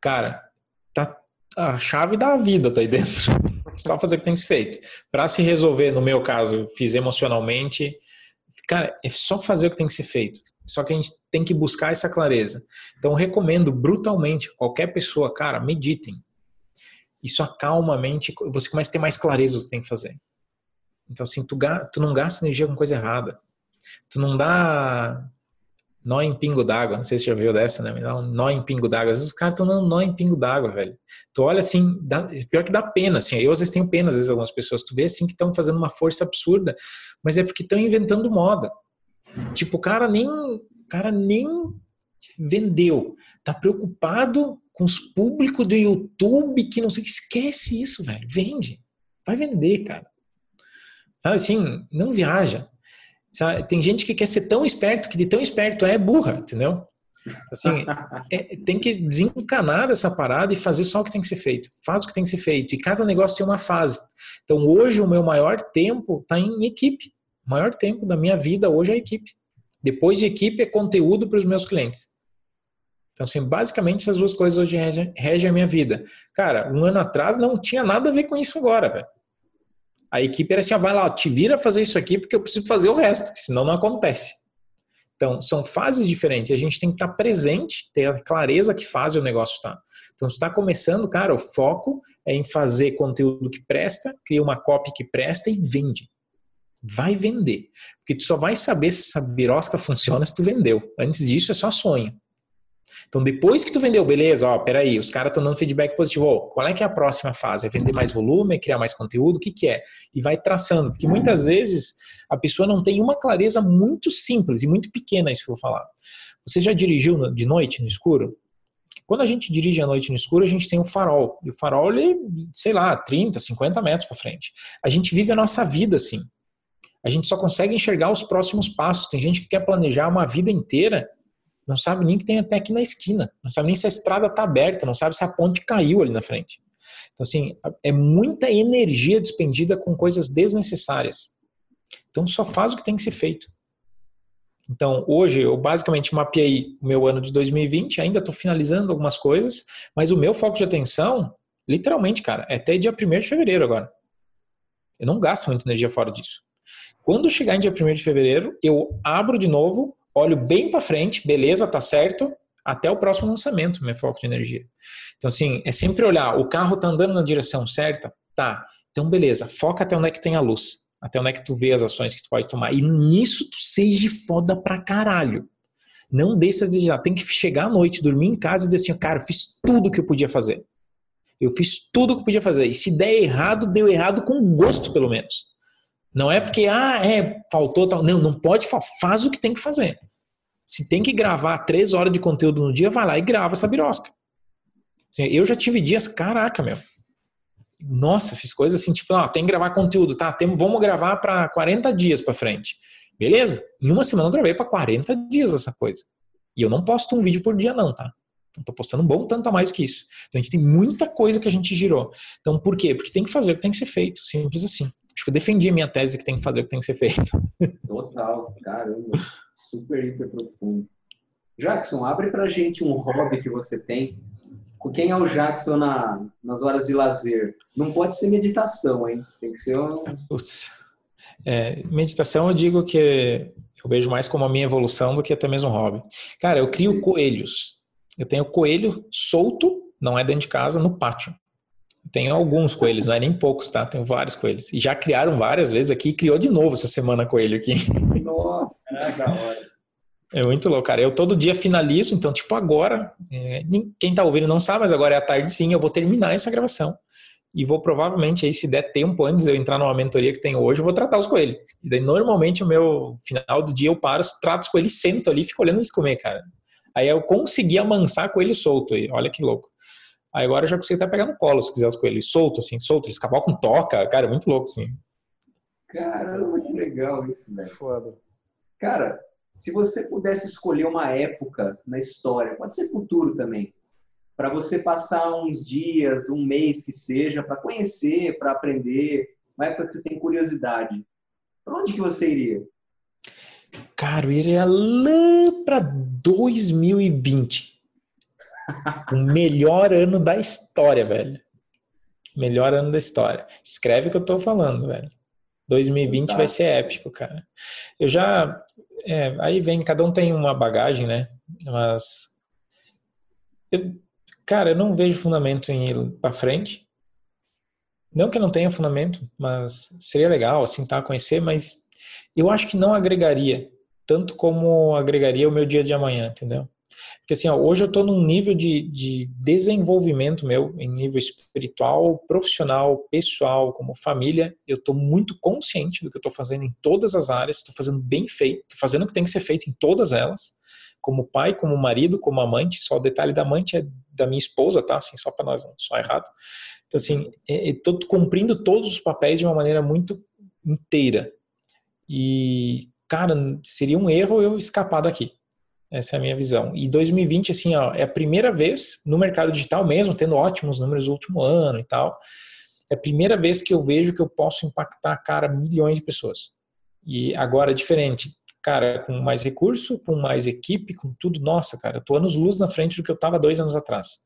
cara, tá a chave da vida tá aí dentro. *laughs* Só fazer o que tem que ser feito. Para se resolver, no meu caso, fiz emocionalmente, cara, é só fazer o que tem que ser feito. Só que a gente tem que buscar essa clareza. Então, recomendo brutalmente qualquer pessoa, cara, meditem. Isso acalma a mente, você começa a ter mais clareza do que tem que fazer. Então, assim, tu, tu não gasta energia com coisa errada. Tu não dá nó em pingo d'água. Não sei se já viu dessa, né? Nó em pingo d'água. Às vezes os caras estão dando nó em pingo d'água, velho. Tu olha assim, dá, pior que dá pena, assim. Eu às vezes tenho pena, às vezes, algumas pessoas. Tu vê assim que estão fazendo uma força absurda, mas é porque estão inventando moda. Tipo, o cara nem, cara nem vendeu. Tá preocupado com os públicos do YouTube que não sei. Esquece isso, velho. Vende. Vai vender, cara. Sabe assim, não viaja. Sabe? Tem gente que quer ser tão esperto que de tão esperto é burra, entendeu? Assim, *laughs* é, tem que desencanar essa parada e fazer só o que tem que ser feito. Faz o que tem que ser feito. E cada negócio tem uma fase. Então, hoje, o meu maior tempo está em equipe. O maior tempo da minha vida hoje é equipe. Depois de equipe, é conteúdo para os meus clientes. Então, assim, basicamente, essas duas coisas hoje regem, regem a minha vida. Cara, um ano atrás não tinha nada a ver com isso agora, velho. A equipe era assim, vai lá, te vira fazer isso aqui porque eu preciso fazer o resto, senão não acontece. Então, são fases diferentes a gente tem que estar presente, ter a clareza que fase o negócio está. Então, se está começando, cara, o foco é em fazer conteúdo que presta, cria uma copy que presta e vende. Vai vender. Porque tu só vai saber se essa birosca funciona se tu vendeu. Antes disso é só sonho. Então, depois que tu vendeu, beleza, ó, peraí, os caras estão dando feedback positivo. Ó, qual é que é a próxima fase? É vender mais volume, é criar mais conteúdo? O que, que é? E vai traçando. Porque muitas vezes a pessoa não tem uma clareza muito simples e muito pequena, isso que eu vou falar. Você já dirigiu de noite no escuro? Quando a gente dirige à noite no escuro, a gente tem um farol. E o farol, ele, sei lá, 30, 50 metros para frente. A gente vive a nossa vida assim. A gente só consegue enxergar os próximos passos. Tem gente que quer planejar uma vida inteira não sabe nem que tem até aqui na esquina, não sabe nem se a estrada está aberta, não sabe se a ponte caiu ali na frente. Então, assim, é muita energia despendida com coisas desnecessárias. Então, só faz o que tem que ser feito. Então, hoje eu basicamente mapeei o meu ano de 2020, ainda estou finalizando algumas coisas, mas o meu foco de atenção, literalmente, cara, é até dia 1 de fevereiro agora. Eu não gasto muita energia fora disso. Quando chegar em dia 1 de fevereiro, eu abro de novo olho bem para frente, beleza, tá certo, até o próximo lançamento, meu foco de energia. Então, assim, é sempre olhar, o carro tá andando na direção certa? Tá. Então, beleza, foca até onde é que tem a luz. Até onde é que tu vê as ações que tu pode tomar. E nisso tu seja foda pra caralho. Não deixa de desejar. Tem que chegar à noite, dormir em casa e dizer assim, cara, eu fiz tudo o que eu podia fazer. Eu fiz tudo o que eu podia fazer. E se der errado, deu errado com gosto, pelo menos. Não é porque, ah, é, faltou tal. Não, não pode, faz o que tem que fazer. Se tem que gravar três horas de conteúdo no dia, vai lá e grava essa birosca. Assim, eu já tive dias, caraca, meu. Nossa, fiz coisas assim, tipo, ó, tem que gravar conteúdo, tá? Tem, vamos gravar para 40 dias para frente. Beleza? Em uma semana eu gravei para 40 dias essa coisa. E eu não posto um vídeo por dia, não, tá? Não tô postando um bom tanto a mais que isso. Então a gente tem muita coisa que a gente girou. Então por quê? Porque tem que fazer o que tem que ser feito, simples assim. Acho que eu defendi a minha tese que tem que fazer o que tem que ser feito. *laughs* Total, caramba. Super, hiper profundo. Jackson, abre pra gente um hobby que você tem. Quem é o Jackson na, nas horas de lazer? Não pode ser meditação, hein? Tem que ser um. Putz. É, meditação eu digo que eu vejo mais como a minha evolução do que até mesmo um hobby. Cara, eu crio coelhos. Eu tenho coelho solto, não é dentro de casa, no pátio. Tenho alguns coelhos, não é nem poucos, tá? Tenho vários coelhos. E já criaram várias vezes aqui e criou de novo essa semana coelho aqui. Nossa, é da hora. É muito louco, cara. Eu todo dia finalizo, então, tipo, agora, é, quem tá ouvindo não sabe, mas agora é a tarde sim, eu vou terminar essa gravação. E vou provavelmente, aí, se der tempo antes de eu entrar numa mentoria que tenho hoje, eu vou tratar os coelhos. E daí, normalmente, o meu final do dia eu paro, trato os coelhos, sento ali e fico olhando eles comer, cara. Aí eu consegui amansar coelho solto aí, olha que louco. Aí agora eu já consigo até pegar no colo, se quiser os coelhos solto, assim, solto. Eles cavalcam toca, cara, é muito louco, assim. Caramba, que legal isso, velho. Foda. Cara, se você pudesse escolher uma época na história, pode ser futuro também, para você passar uns dias, um mês que seja, para conhecer, para aprender, uma época que você tem curiosidade, para onde que você iria? Cara, eu iria lá para 2020. O melhor ano da história, velho. Melhor ano da história. Escreve o que eu tô falando, velho. 2020 tá. vai ser épico, cara. Eu já. É, aí vem, cada um tem uma bagagem, né? Mas. Eu, cara, eu não vejo fundamento em ir pra frente. Não que eu não tenha fundamento, mas seria legal, assim, tá? Conhecer, mas eu acho que não agregaria tanto como agregaria o meu dia de amanhã, entendeu? Porque assim, ó, hoje eu estou num nível de, de desenvolvimento meu, em nível espiritual, profissional, pessoal, como família, eu estou muito consciente do que eu estou fazendo em todas as áreas, estou fazendo bem feito, estou fazendo o que tem que ser feito em todas elas, como pai, como marido, como amante, só o detalhe da amante é da minha esposa, tá? Assim, só para nós, não só errado. Então assim, estou cumprindo todos os papéis de uma maneira muito inteira. E, cara, seria um erro eu escapar daqui. Essa é a minha visão. E 2020, assim, ó, é a primeira vez no mercado digital mesmo, tendo ótimos números no último ano e tal, é a primeira vez que eu vejo que eu posso impactar, cara, milhões de pessoas. E agora é diferente. Cara, com mais recurso, com mais equipe, com tudo, nossa, cara, eu tô anos luz na frente do que eu tava dois anos atrás.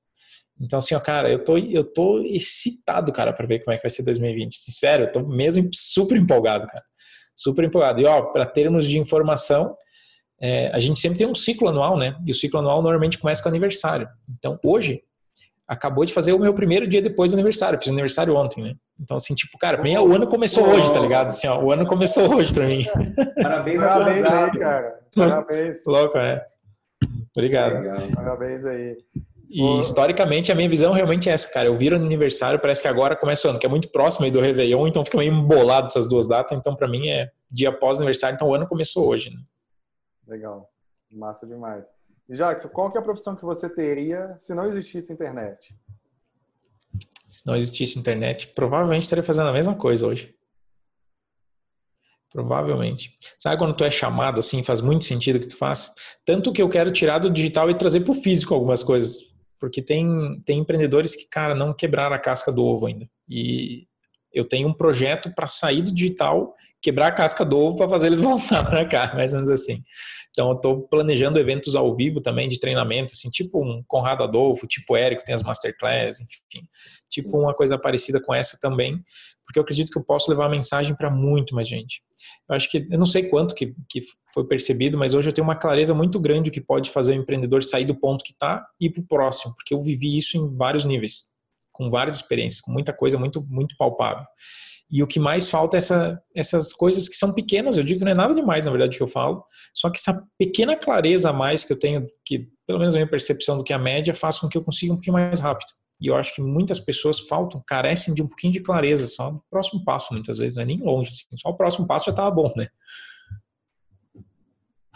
Então, assim, ó, cara, eu tô, eu tô excitado, cara, para ver como é que vai ser 2020. Sério, eu tô mesmo super empolgado, cara. Super empolgado. E, ó, para termos de informação, é, a gente sempre tem um ciclo anual, né? E o ciclo anual normalmente começa com aniversário. Então, hoje, acabou de fazer o meu primeiro dia depois do aniversário. Fiz aniversário ontem, né? Então, assim, tipo, cara, pra mim, o ano começou oh, hoje, tá ligado? Assim, ó, o ano começou hoje pra mim. *laughs* Parabéns, Parabéns aí, cara. Parabéns. *laughs* Louco, é. Obrigado. Legal. Parabéns aí. E historicamente a minha visão realmente é essa, cara. Eu viro no aniversário, parece que agora começa o ano, que é muito próximo aí do Réveillon, então fica meio embolado essas duas datas. Então, para mim, é dia após aniversário, então o ano começou hoje. Né? Legal. Massa demais. Jackson, qual que é a profissão que você teria se não existisse internet? Se não existisse internet, provavelmente estaria fazendo a mesma coisa hoje. Provavelmente. Sabe quando tu é chamado assim, faz muito sentido que tu faça? Tanto que eu quero tirar do digital e trazer para o físico algumas coisas. Porque tem, tem empreendedores que, cara, não quebraram a casca do ovo ainda. E eu tenho um projeto para sair do digital, quebrar a casca do ovo para fazer eles *laughs* voltar para cá, mais ou menos assim. Então, eu estou planejando eventos ao vivo também de treinamento, assim, tipo um Conrado Adolfo, tipo Érico, tem as masterclass, enfim, tipo uma coisa parecida com essa também, porque eu acredito que eu posso levar a mensagem para muito mais gente. Eu acho que, eu não sei quanto que, que foi percebido, mas hoje eu tenho uma clareza muito grande do que pode fazer o empreendedor sair do ponto que está e ir para o próximo, porque eu vivi isso em vários níveis com várias experiências, com muita coisa muito, muito palpável. E o que mais falta é essa, essas coisas que são pequenas, eu digo que não é nada demais, na verdade, que eu falo, só que essa pequena clareza a mais que eu tenho, que pelo menos a minha percepção do que é a média, faz com que eu consiga um pouquinho mais rápido. E eu acho que muitas pessoas faltam, carecem de um pouquinho de clareza, só no próximo passo, muitas vezes, não é nem longe, assim, só o próximo passo já estava bom, né?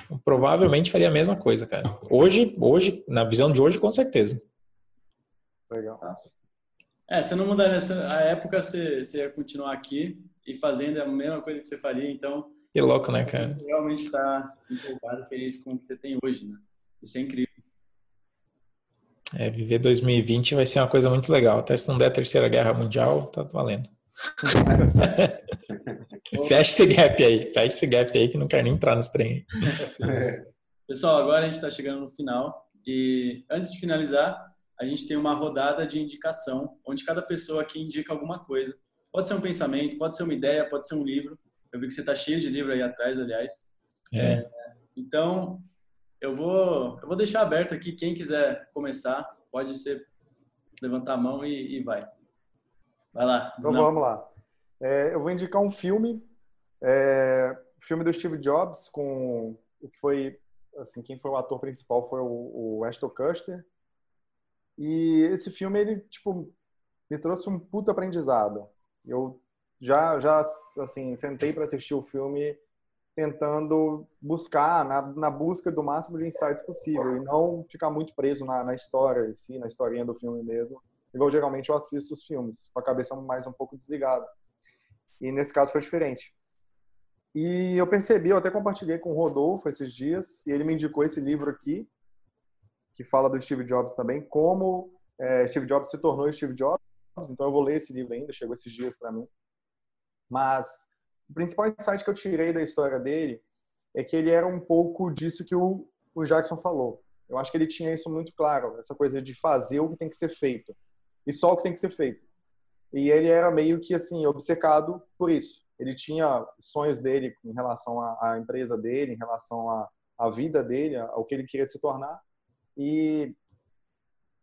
Então, provavelmente faria a mesma coisa, cara. Hoje, hoje, na visão de hoje, com certeza. Legal. É, você não mudar nessa a época, você, você ia continuar aqui e fazendo a mesma coisa que você faria, então. Que louco, né, cara? Realmente está empolgado, feliz com o que você tem hoje, né? Isso é incrível. É, viver 2020 vai ser uma coisa muito legal. Até se não der a terceira guerra mundial, tá valendo. *laughs* fecha esse gap aí, fecha esse gap aí que não quero nem entrar nesse trem. *laughs* Pessoal, agora a gente está chegando no final e antes de finalizar, a gente tem uma rodada de indicação, onde cada pessoa aqui indica alguma coisa. Pode ser um pensamento, pode ser uma ideia, pode ser um livro. Eu vi que você está cheio de livro aí atrás, aliás. É. É, então, eu vou, eu vou deixar aberto aqui. Quem quiser começar, pode ser levantar a mão e, e vai. Vai lá. Então Não. vamos lá. É, eu vou indicar um filme, é, filme do Steve Jobs com o que foi assim quem foi o ator principal foi o, o Ashton Kutcher e esse filme ele tipo me trouxe um puta aprendizado. Eu já já assim sentei para assistir o filme tentando buscar, na, na, busca do máximo de insights possível e não ficar muito preso na, na história em si, na historinha do filme mesmo, igual geralmente eu assisto os filmes, com a cabeça mais um pouco desligada. E nesse caso foi diferente. E eu percebi, eu até compartilhei com o Rodolfo esses dias, e ele me indicou esse livro aqui, que fala do Steve Jobs também, como é, Steve Jobs se tornou Steve Jobs. Então eu vou ler esse livro ainda, chegou esses dias para mim. Mas o principal insight que eu tirei da história dele é que ele era um pouco disso que o, o Jackson falou. Eu acho que ele tinha isso muito claro, essa coisa de fazer o que tem que ser feito e só o que tem que ser feito. E ele era meio que assim obcecado por isso. Ele tinha sonhos dele em relação à, empresa dele, em relação à, à vida dele, ao que ele queria se tornar. E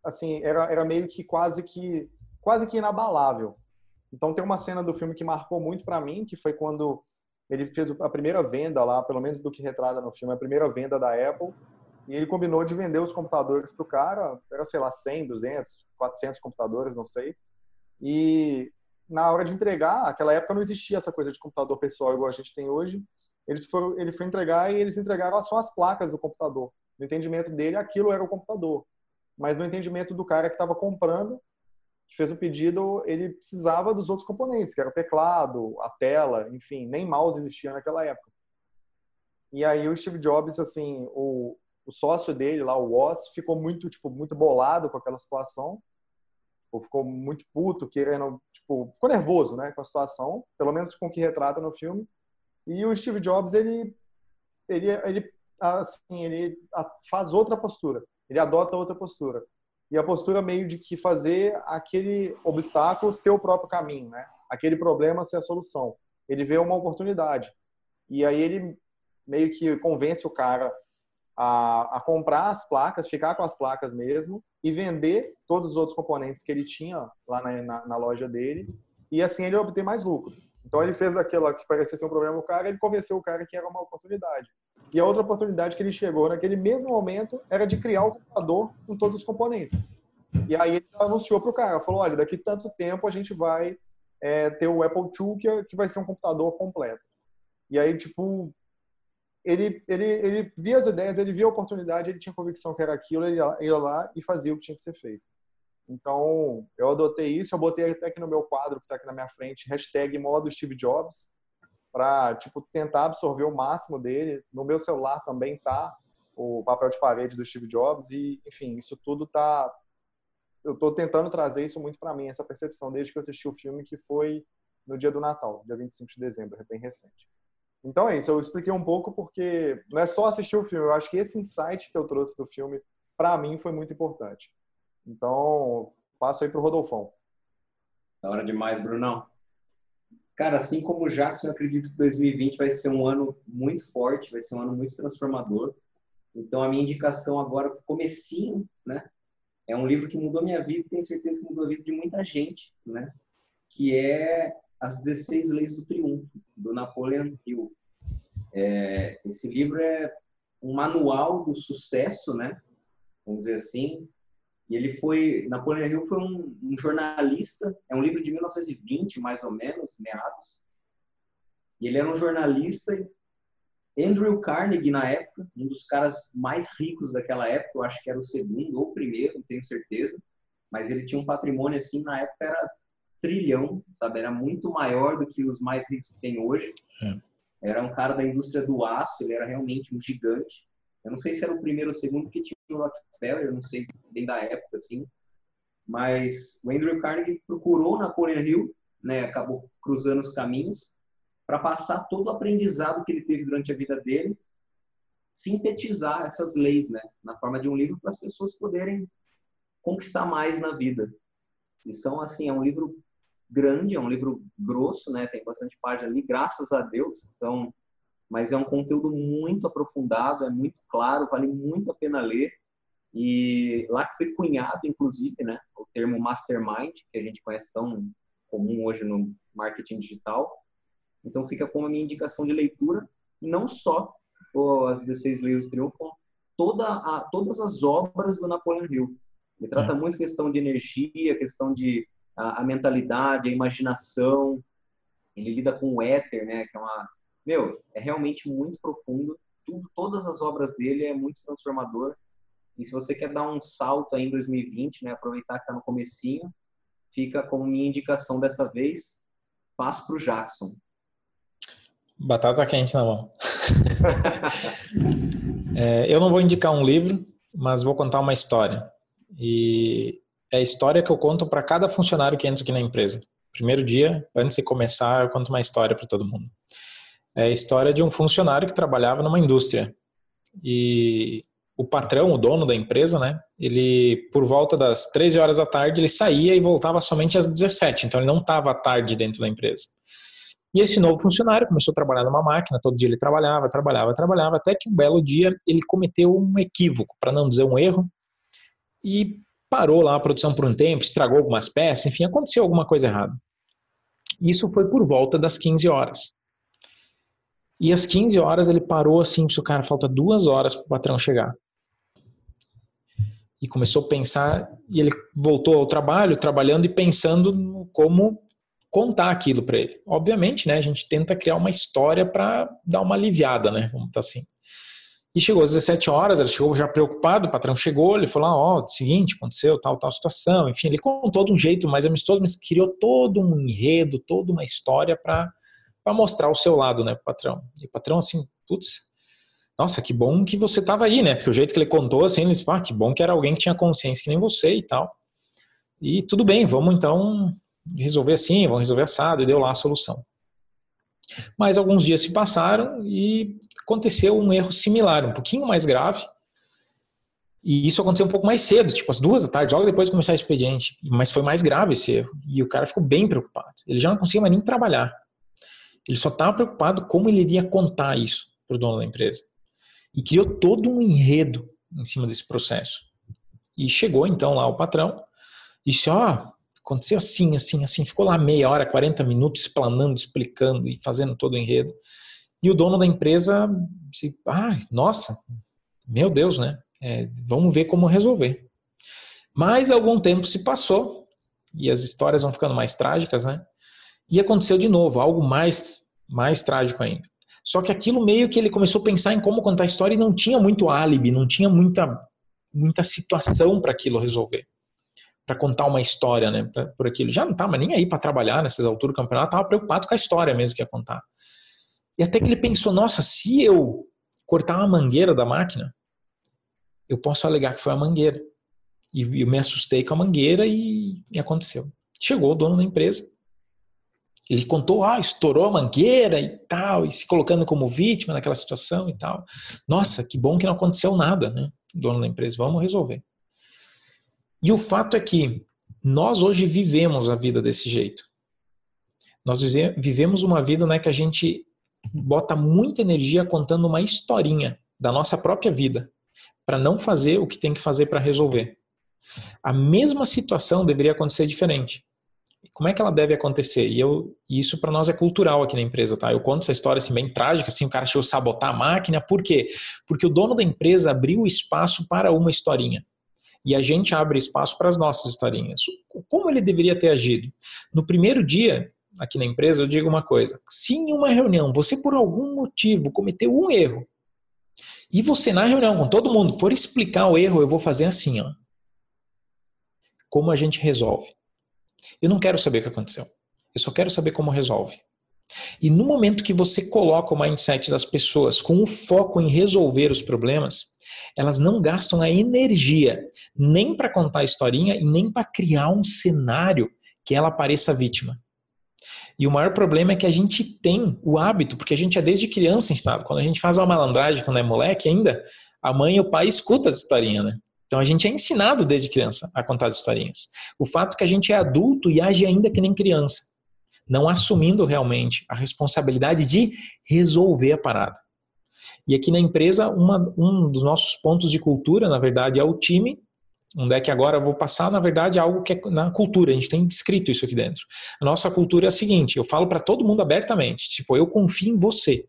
assim era, era meio que quase que quase que inabalável então tem uma cena do filme que marcou muito para mim, que foi quando ele fez a primeira venda lá, pelo menos do que retrata no filme, a primeira venda da Apple, e ele combinou de vender os computadores pro cara, era sei lá 100, 200, 400 computadores, não sei. E na hora de entregar, naquela época não existia essa coisa de computador pessoal igual a gente tem hoje. Eles foram, ele foi entregar e eles entregaram só as placas do computador. No entendimento dele, aquilo era o computador. Mas no entendimento do cara que estava comprando, que fez o pedido, ele precisava dos outros componentes, que era o teclado, a tela, enfim, nem mouse existia naquela época. E aí o Steve Jobs, assim, o, o sócio dele lá, o Woz, ficou muito, tipo, muito bolado com aquela situação, ou ficou muito puto, querendo, tipo, ficou nervoso, né, com a situação, pelo menos com o que retrata no filme. E o Steve Jobs, ele, ele, ele, assim, ele faz outra postura, ele adota outra postura e a postura meio de que fazer aquele obstáculo ser o próprio caminho, né? Aquele problema ser a solução. Ele vê uma oportunidade. E aí ele meio que convence o cara a, a comprar as placas, ficar com as placas mesmo e vender todos os outros componentes que ele tinha lá na, na, na loja dele e assim ele obter mais lucro. Então ele fez daquilo que parecia ser um problema o cara, ele convenceu o cara que era uma oportunidade. E a outra oportunidade que ele chegou naquele mesmo momento era de criar o computador com todos os componentes. E aí ele anunciou para o cara, falou, olha, daqui tanto tempo a gente vai é, ter o Apple II, que, que vai ser um computador completo. E aí, tipo, ele, ele, ele via as ideias, ele via a oportunidade, ele tinha convicção que era aquilo, ele ia lá e fazia o que tinha que ser feito. Então, eu adotei isso, eu botei até aqui no meu quadro, que está aqui na minha frente, hashtag modo Steve Jobs, para tipo tentar absorver o máximo dele. No meu celular também tá o papel de parede do Steve Jobs e, enfim, isso tudo tá eu estou tentando trazer isso muito para mim, essa percepção desde que eu assisti o filme que foi no dia do Natal, dia 25 de dezembro, é bem recente. Então é isso, eu expliquei um pouco porque não é só assistir o filme, eu acho que esse insight que eu trouxe do filme para mim foi muito importante. Então, passo aí pro Rodolfão. Da hora demais, Brunão. Cara, assim como o Jackson, eu acredito que 2020 vai ser um ano muito forte, vai ser um ano muito transformador. Então, a minha indicação agora, comecinho, né? é um livro que mudou minha vida, tenho certeza que mudou a vida de muita gente, né? Que é As 16 Leis do Triunfo, do Napoleon Hill. É, esse livro é um manual do sucesso, né? Vamos dizer assim. E ele foi, Napoleon Hill foi um, um jornalista, é um livro de 1920, mais ou menos, meados. E ele era um jornalista Andrew Carnegie, na época, um dos caras mais ricos daquela época, eu acho que era o segundo ou o primeiro, não tenho certeza, mas ele tinha um patrimônio assim, na época era trilhão, sabe? Era muito maior do que os mais ricos que tem hoje. É. Era um cara da indústria do aço, ele era realmente um gigante. Eu não sei se era o primeiro ou o segundo, porque tinha o Rockefeller, não sei bem da época, assim. Mas o Andrew Carnegie procurou Napoleon Hill, né? Acabou cruzando os caminhos para passar todo o aprendizado que ele teve durante a vida dele, sintetizar essas leis, né, na forma de um livro para as pessoas poderem conquistar mais na vida. E são assim, é um livro grande, é um livro grosso, né, tem bastante página ali, graças a Deus. Então, mas é um conteúdo muito aprofundado, é muito claro, vale muito a pena ler. E lá que foi cunhado, inclusive, né, o termo mastermind, que a gente conhece tão comum hoje no marketing digital, então fica como a minha indicação de leitura, não só as 16 Leis do Triunfo, toda a, todas as obras do Napoleon Hill. Ele trata é. muito questão de energia, questão de a, a, mentalidade, a imaginação. Ele lida com o éter, né? Que é uma, meu, é realmente muito profundo. Tudo, todas as obras dele é muito transformador. E se você quer dar um salto aí em 2020, né? Aproveitar que está no comecinho, fica como minha indicação dessa vez. Passo para o Jackson. Batata quente na mão. *laughs* é, eu não vou indicar um livro, mas vou contar uma história. E é a história que eu conto para cada funcionário que entra aqui na empresa. Primeiro dia, antes de começar, eu conto uma história para todo mundo. É a história de um funcionário que trabalhava numa indústria. E o patrão, o dono da empresa, né? Ele, por volta das 13 horas da tarde, ele saía e voltava somente às 17. Então, ele não estava à tarde dentro da empresa. E esse novo funcionário começou a trabalhar numa máquina, todo dia ele trabalhava, trabalhava, trabalhava, até que um belo dia ele cometeu um equívoco, para não dizer um erro, e parou lá a produção por um tempo, estragou algumas peças, enfim, aconteceu alguma coisa errada. Isso foi por volta das 15 horas. E às 15 horas ele parou assim, o cara, falta duas horas para o patrão chegar. E começou a pensar, e ele voltou ao trabalho, trabalhando e pensando como contar aquilo para ele. Obviamente, né, a gente tenta criar uma história para dar uma aliviada, né, vamos estar assim. E chegou às 17 horas, ele chegou já preocupado, o patrão chegou, ele falou, ó, oh, seguinte, aconteceu tal, tal situação, enfim, ele contou de um jeito mais amistoso, mas criou todo um enredo, toda uma história para mostrar o seu lado, né, patrão. E o patrão, assim, putz, nossa, que bom que você estava aí, né, porque o jeito que ele contou, assim, ele disse, ah, que bom que era alguém que tinha consciência que nem você e tal. E tudo bem, vamos então resolver assim, vamos resolver assado, e deu lá a solução. Mas alguns dias se passaram e aconteceu um erro similar, um pouquinho mais grave. E isso aconteceu um pouco mais cedo, tipo às duas da tarde, logo depois de começar o expediente. Mas foi mais grave esse erro. E o cara ficou bem preocupado. Ele já não conseguia mais nem trabalhar. Ele só estava preocupado como ele iria contar isso para o dono da empresa. E criou todo um enredo em cima desse processo. E chegou então lá o patrão e disse: Ó, oh, aconteceu assim, assim, assim. Ficou lá meia hora, 40 minutos explanando, explicando e fazendo todo o enredo. E o dono da empresa disse, ah, nossa, meu Deus, né? É, vamos ver como resolver. Mas algum tempo se passou e as histórias vão ficando mais trágicas, né? E aconteceu de novo, algo mais, mais trágico ainda. Só que aquilo meio que ele começou a pensar em como contar a história e não tinha muito álibi, não tinha muita, muita situação para aquilo resolver para contar uma história, né, pra, por aquilo. Já não estava nem aí para trabalhar nessas alturas do campeonato, estava preocupado com a história mesmo que ia contar. E até que ele pensou, nossa, se eu cortar uma mangueira da máquina, eu posso alegar que foi a mangueira. E eu me assustei com a mangueira e, e aconteceu. Chegou o dono da empresa, ele contou, ah, estourou a mangueira e tal, e se colocando como vítima naquela situação e tal. Nossa, que bom que não aconteceu nada, né? Dono da empresa, vamos resolver. E o fato é que nós hoje vivemos a vida desse jeito. Nós vivemos uma vida né, que a gente bota muita energia contando uma historinha da nossa própria vida, para não fazer o que tem que fazer para resolver. A mesma situação deveria acontecer diferente. Como é que ela deve acontecer? E eu, isso para nós é cultural aqui na empresa, tá? Eu conto essa história assim bem trágica, assim, o cara chegou a sabotar a máquina, por quê? Porque o dono da empresa abriu espaço para uma historinha. E a gente abre espaço para as nossas historinhas. Como ele deveria ter agido? No primeiro dia, aqui na empresa, eu digo uma coisa: se em uma reunião você por algum motivo cometeu um erro, e você na reunião com todo mundo for explicar o erro, eu vou fazer assim, ó. Como a gente resolve? Eu não quero saber o que aconteceu. Eu só quero saber como resolve. E no momento que você coloca o mindset das pessoas com o foco em resolver os problemas, elas não gastam a energia nem para contar a historinha e nem para criar um cenário que ela pareça vítima. E o maior problema é que a gente tem o hábito, porque a gente é desde criança ensinado. Quando a gente faz uma malandragem, quando é moleque ainda, a mãe e o pai escutam as historinhas, né? Então a gente é ensinado desde criança a contar as historinhas. O fato é que a gente é adulto e age ainda que nem criança, não assumindo realmente a responsabilidade de resolver a parada. E aqui na empresa, uma, um dos nossos pontos de cultura, na verdade, é o time onde é que agora eu vou passar, na verdade, algo que é na cultura. A gente tem descrito isso aqui dentro. A nossa cultura é a seguinte: eu falo para todo mundo abertamente, tipo, eu confio em você.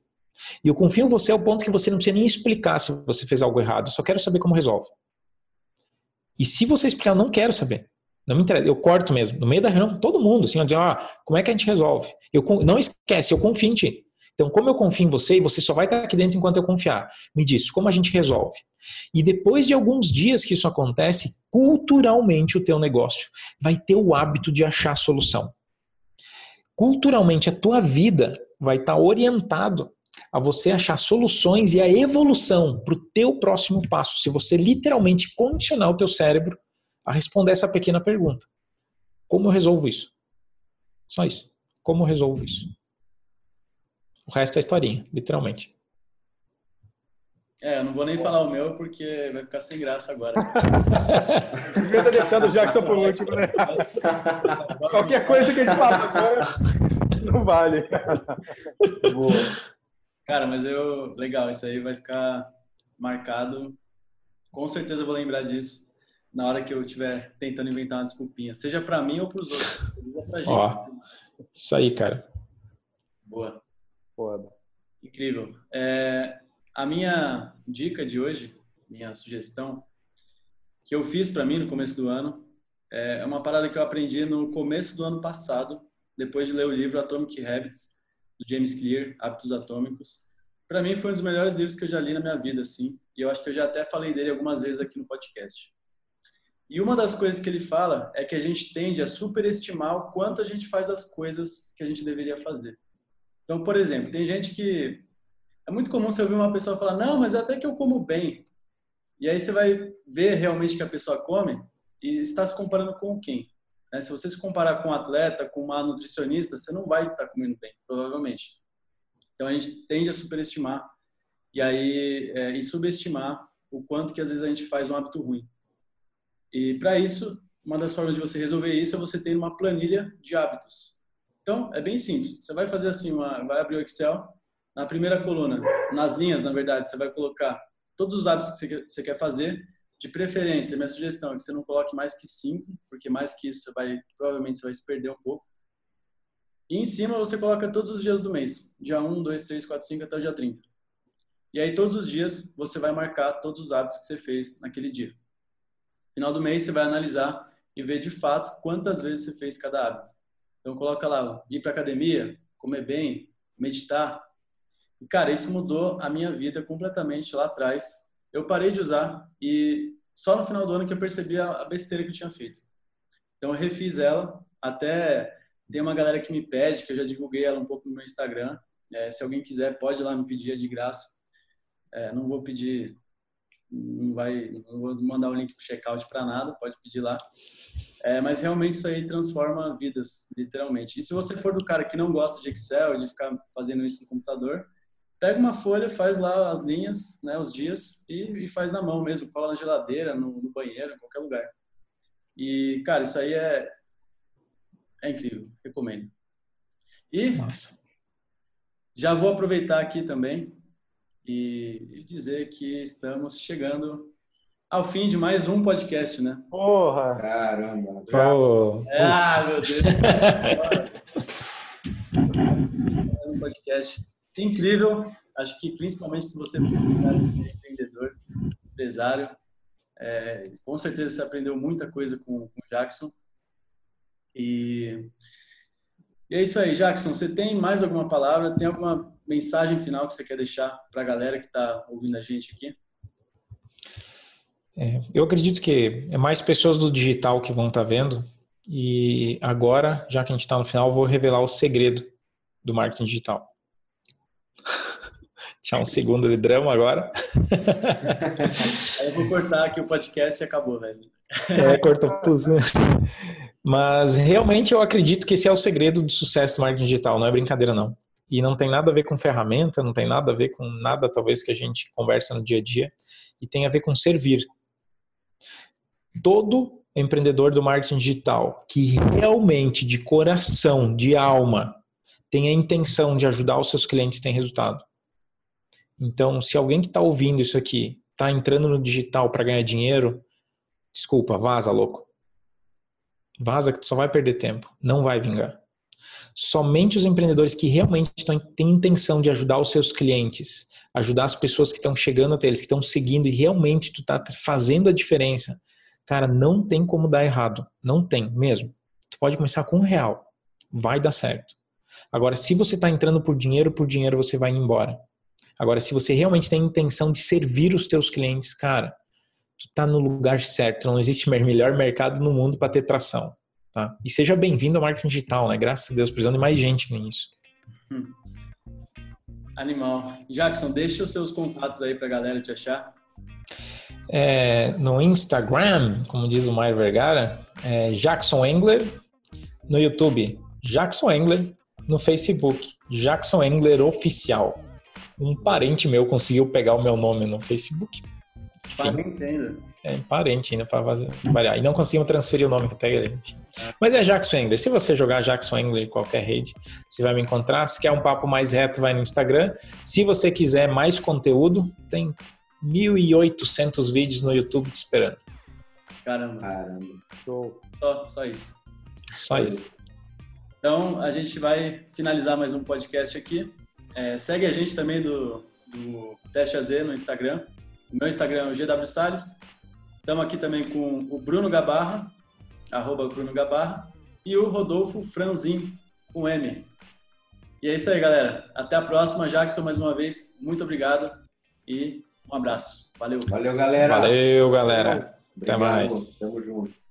E eu confio em você ao ponto que você não precisa nem explicar se você fez algo errado. Eu só quero saber como resolve. E se você explicar, não quero saber. Não me interessa. Eu corto mesmo. No meio da reunião, todo mundo, assim, dizer, ah, como é que a gente resolve? Eu, não esquece, eu confio em ti. Então, como eu confio em você e você só vai estar aqui dentro enquanto eu confiar, me diz, como a gente resolve? E depois de alguns dias que isso acontece, culturalmente o teu negócio vai ter o hábito de achar solução. Culturalmente a tua vida vai estar orientado a você achar soluções e a evolução para o teu próximo passo, se você literalmente condicionar o teu cérebro a responder essa pequena pergunta. Como eu resolvo isso? Só isso. Como eu resolvo isso? O resto é historinha, literalmente. É, eu não vou nem falar o meu porque vai ficar sem graça agora. *laughs* Devia ter deixado o Jackson por último, né? *laughs* Qualquer coisa que a gente fala agora não vale. Boa. Cara, mas eu. Legal, isso aí vai ficar marcado. Com certeza eu vou lembrar disso na hora que eu estiver tentando inventar uma desculpinha. Seja para mim ou para os outros. Ó, isso aí, cara. Boa. Foda. Incrível. É, a minha dica de hoje, minha sugestão, que eu fiz para mim no começo do ano, é uma parada que eu aprendi no começo do ano passado, depois de ler o livro Atomic Habits, do James Clear, Hábitos Atômicos. Para mim foi um dos melhores livros que eu já li na minha vida, assim, e eu acho que eu já até falei dele algumas vezes aqui no podcast. E uma das coisas que ele fala é que a gente tende a superestimar o quanto a gente faz as coisas que a gente deveria fazer. Então, por exemplo, tem gente que. É muito comum você ouvir uma pessoa falar: Não, mas até que eu como bem. E aí você vai ver realmente que a pessoa come e está se comparando com quem? Né? Se você se comparar com um atleta, com uma nutricionista, você não vai estar comendo bem, provavelmente. Então a gente tende a superestimar e aí é, e subestimar o quanto que às vezes a gente faz um hábito ruim. E para isso, uma das formas de você resolver isso é você ter uma planilha de hábitos. Então, é bem simples. Você vai fazer assim, uma, vai abrir o Excel, na primeira coluna, nas linhas, na verdade, você vai colocar todos os hábitos que você quer fazer. De preferência, minha sugestão é que você não coloque mais que cinco, porque mais que isso vai, provavelmente você vai se perder um pouco. E em cima você coloca todos os dias do mês, dia 1, 2, 3, 4, 5 até o dia 30. E aí todos os dias você vai marcar todos os hábitos que você fez naquele dia. Final do mês você vai analisar e ver de fato quantas vezes você fez cada hábito. Então coloca lá, ir para academia, comer bem, meditar. E cara, isso mudou a minha vida completamente lá atrás. Eu parei de usar e só no final do ano que eu percebi a besteira que eu tinha feito. Então eu refiz ela, até tem uma galera que me pede, que eu já divulguei ela um pouco no meu Instagram. É, se alguém quiser, pode ir lá me pedir, é de graça. É, não vou pedir, não vai, não vou mandar o link para checkout para nada, pode pedir lá. É, mas realmente isso aí transforma vidas, literalmente. E se você for do cara que não gosta de Excel, de ficar fazendo isso no computador, pega uma folha, faz lá as linhas, né, os dias, e, e faz na mão mesmo, cola na geladeira, no, no, banheiro, em qualquer lugar. E, cara, isso aí é, é incrível, recomendo. E Nossa. já vou aproveitar aqui também e dizer que estamos chegando ao fim de mais um podcast, né? Porra! Caramba! Oh, ah, meu Deus! *laughs* mais um podcast incrível. Acho que principalmente se você for empreendedor, empresário, é, com certeza você aprendeu muita coisa com, com o Jackson. E, e é isso aí, Jackson. Você tem mais alguma palavra? Tem alguma mensagem final que você quer deixar para a galera que está ouvindo a gente aqui? É, eu acredito que é mais pessoas do digital que vão estar tá vendo. E agora, já que a gente está no final, vou revelar o segredo do marketing digital. Tinha um segundo de drama agora. *laughs* eu vou cortar aqui o podcast e acabou, velho. É, cortou pus, né? Mas realmente eu acredito que esse é o segredo do sucesso do marketing digital, não é brincadeira não. E não tem nada a ver com ferramenta, não tem nada a ver com nada talvez que a gente conversa no dia a dia, e tem a ver com servir todo empreendedor do marketing digital que realmente, de coração, de alma, tem a intenção de ajudar os seus clientes tem resultado. Então, se alguém que está ouvindo isso aqui está entrando no digital para ganhar dinheiro, desculpa, vaza, louco. Vaza que tu só vai perder tempo, não vai vingar. Somente os empreendedores que realmente têm intenção de ajudar os seus clientes, ajudar as pessoas que estão chegando até eles, que estão seguindo e realmente tu está fazendo a diferença, Cara, não tem como dar errado. Não tem mesmo. Tu pode começar com um real. Vai dar certo. Agora, se você está entrando por dinheiro, por dinheiro você vai embora. Agora, se você realmente tem intenção de servir os teus clientes, cara, tu tá no lugar certo. Não existe melhor mercado no mundo para ter tração. Tá? E seja bem-vindo ao marketing digital, né? Graças a Deus, precisando de mais gente nisso. Hum. Animal. Jackson, deixa os seus contatos aí para a galera te achar. É, no Instagram, como diz o Mário Vergara, é Jackson Engler. No YouTube, Jackson Engler. No Facebook, Jackson Engler Oficial. Um parente meu conseguiu pegar o meu nome no Facebook. Enfim, parente ainda. É, parente ainda para variar. E não conseguimos transferir o nome até ele. Mas é Jackson Engler. Se você jogar Jackson Engler em qualquer rede, você vai me encontrar. Se quer um papo mais reto, vai no Instagram. Se você quiser mais conteúdo, tem 1.800 vídeos no YouTube te esperando. Caramba. Caramba. Show. Só, só isso. Só isso. Então, a gente vai finalizar mais um podcast aqui. É, segue a gente também do, do Teste AZ no Instagram. O meu Instagram é o GW Salles. Estamos aqui também com o Bruno Gabarra, arroba Bruno Gabarra, e o Rodolfo Franzin, com M. E é isso aí, galera. Até a próxima. Jackson, mais uma vez, muito obrigado e um abraço. Valeu. Valeu, galera. Valeu, galera. Obrigado. Até mais. Tamo junto.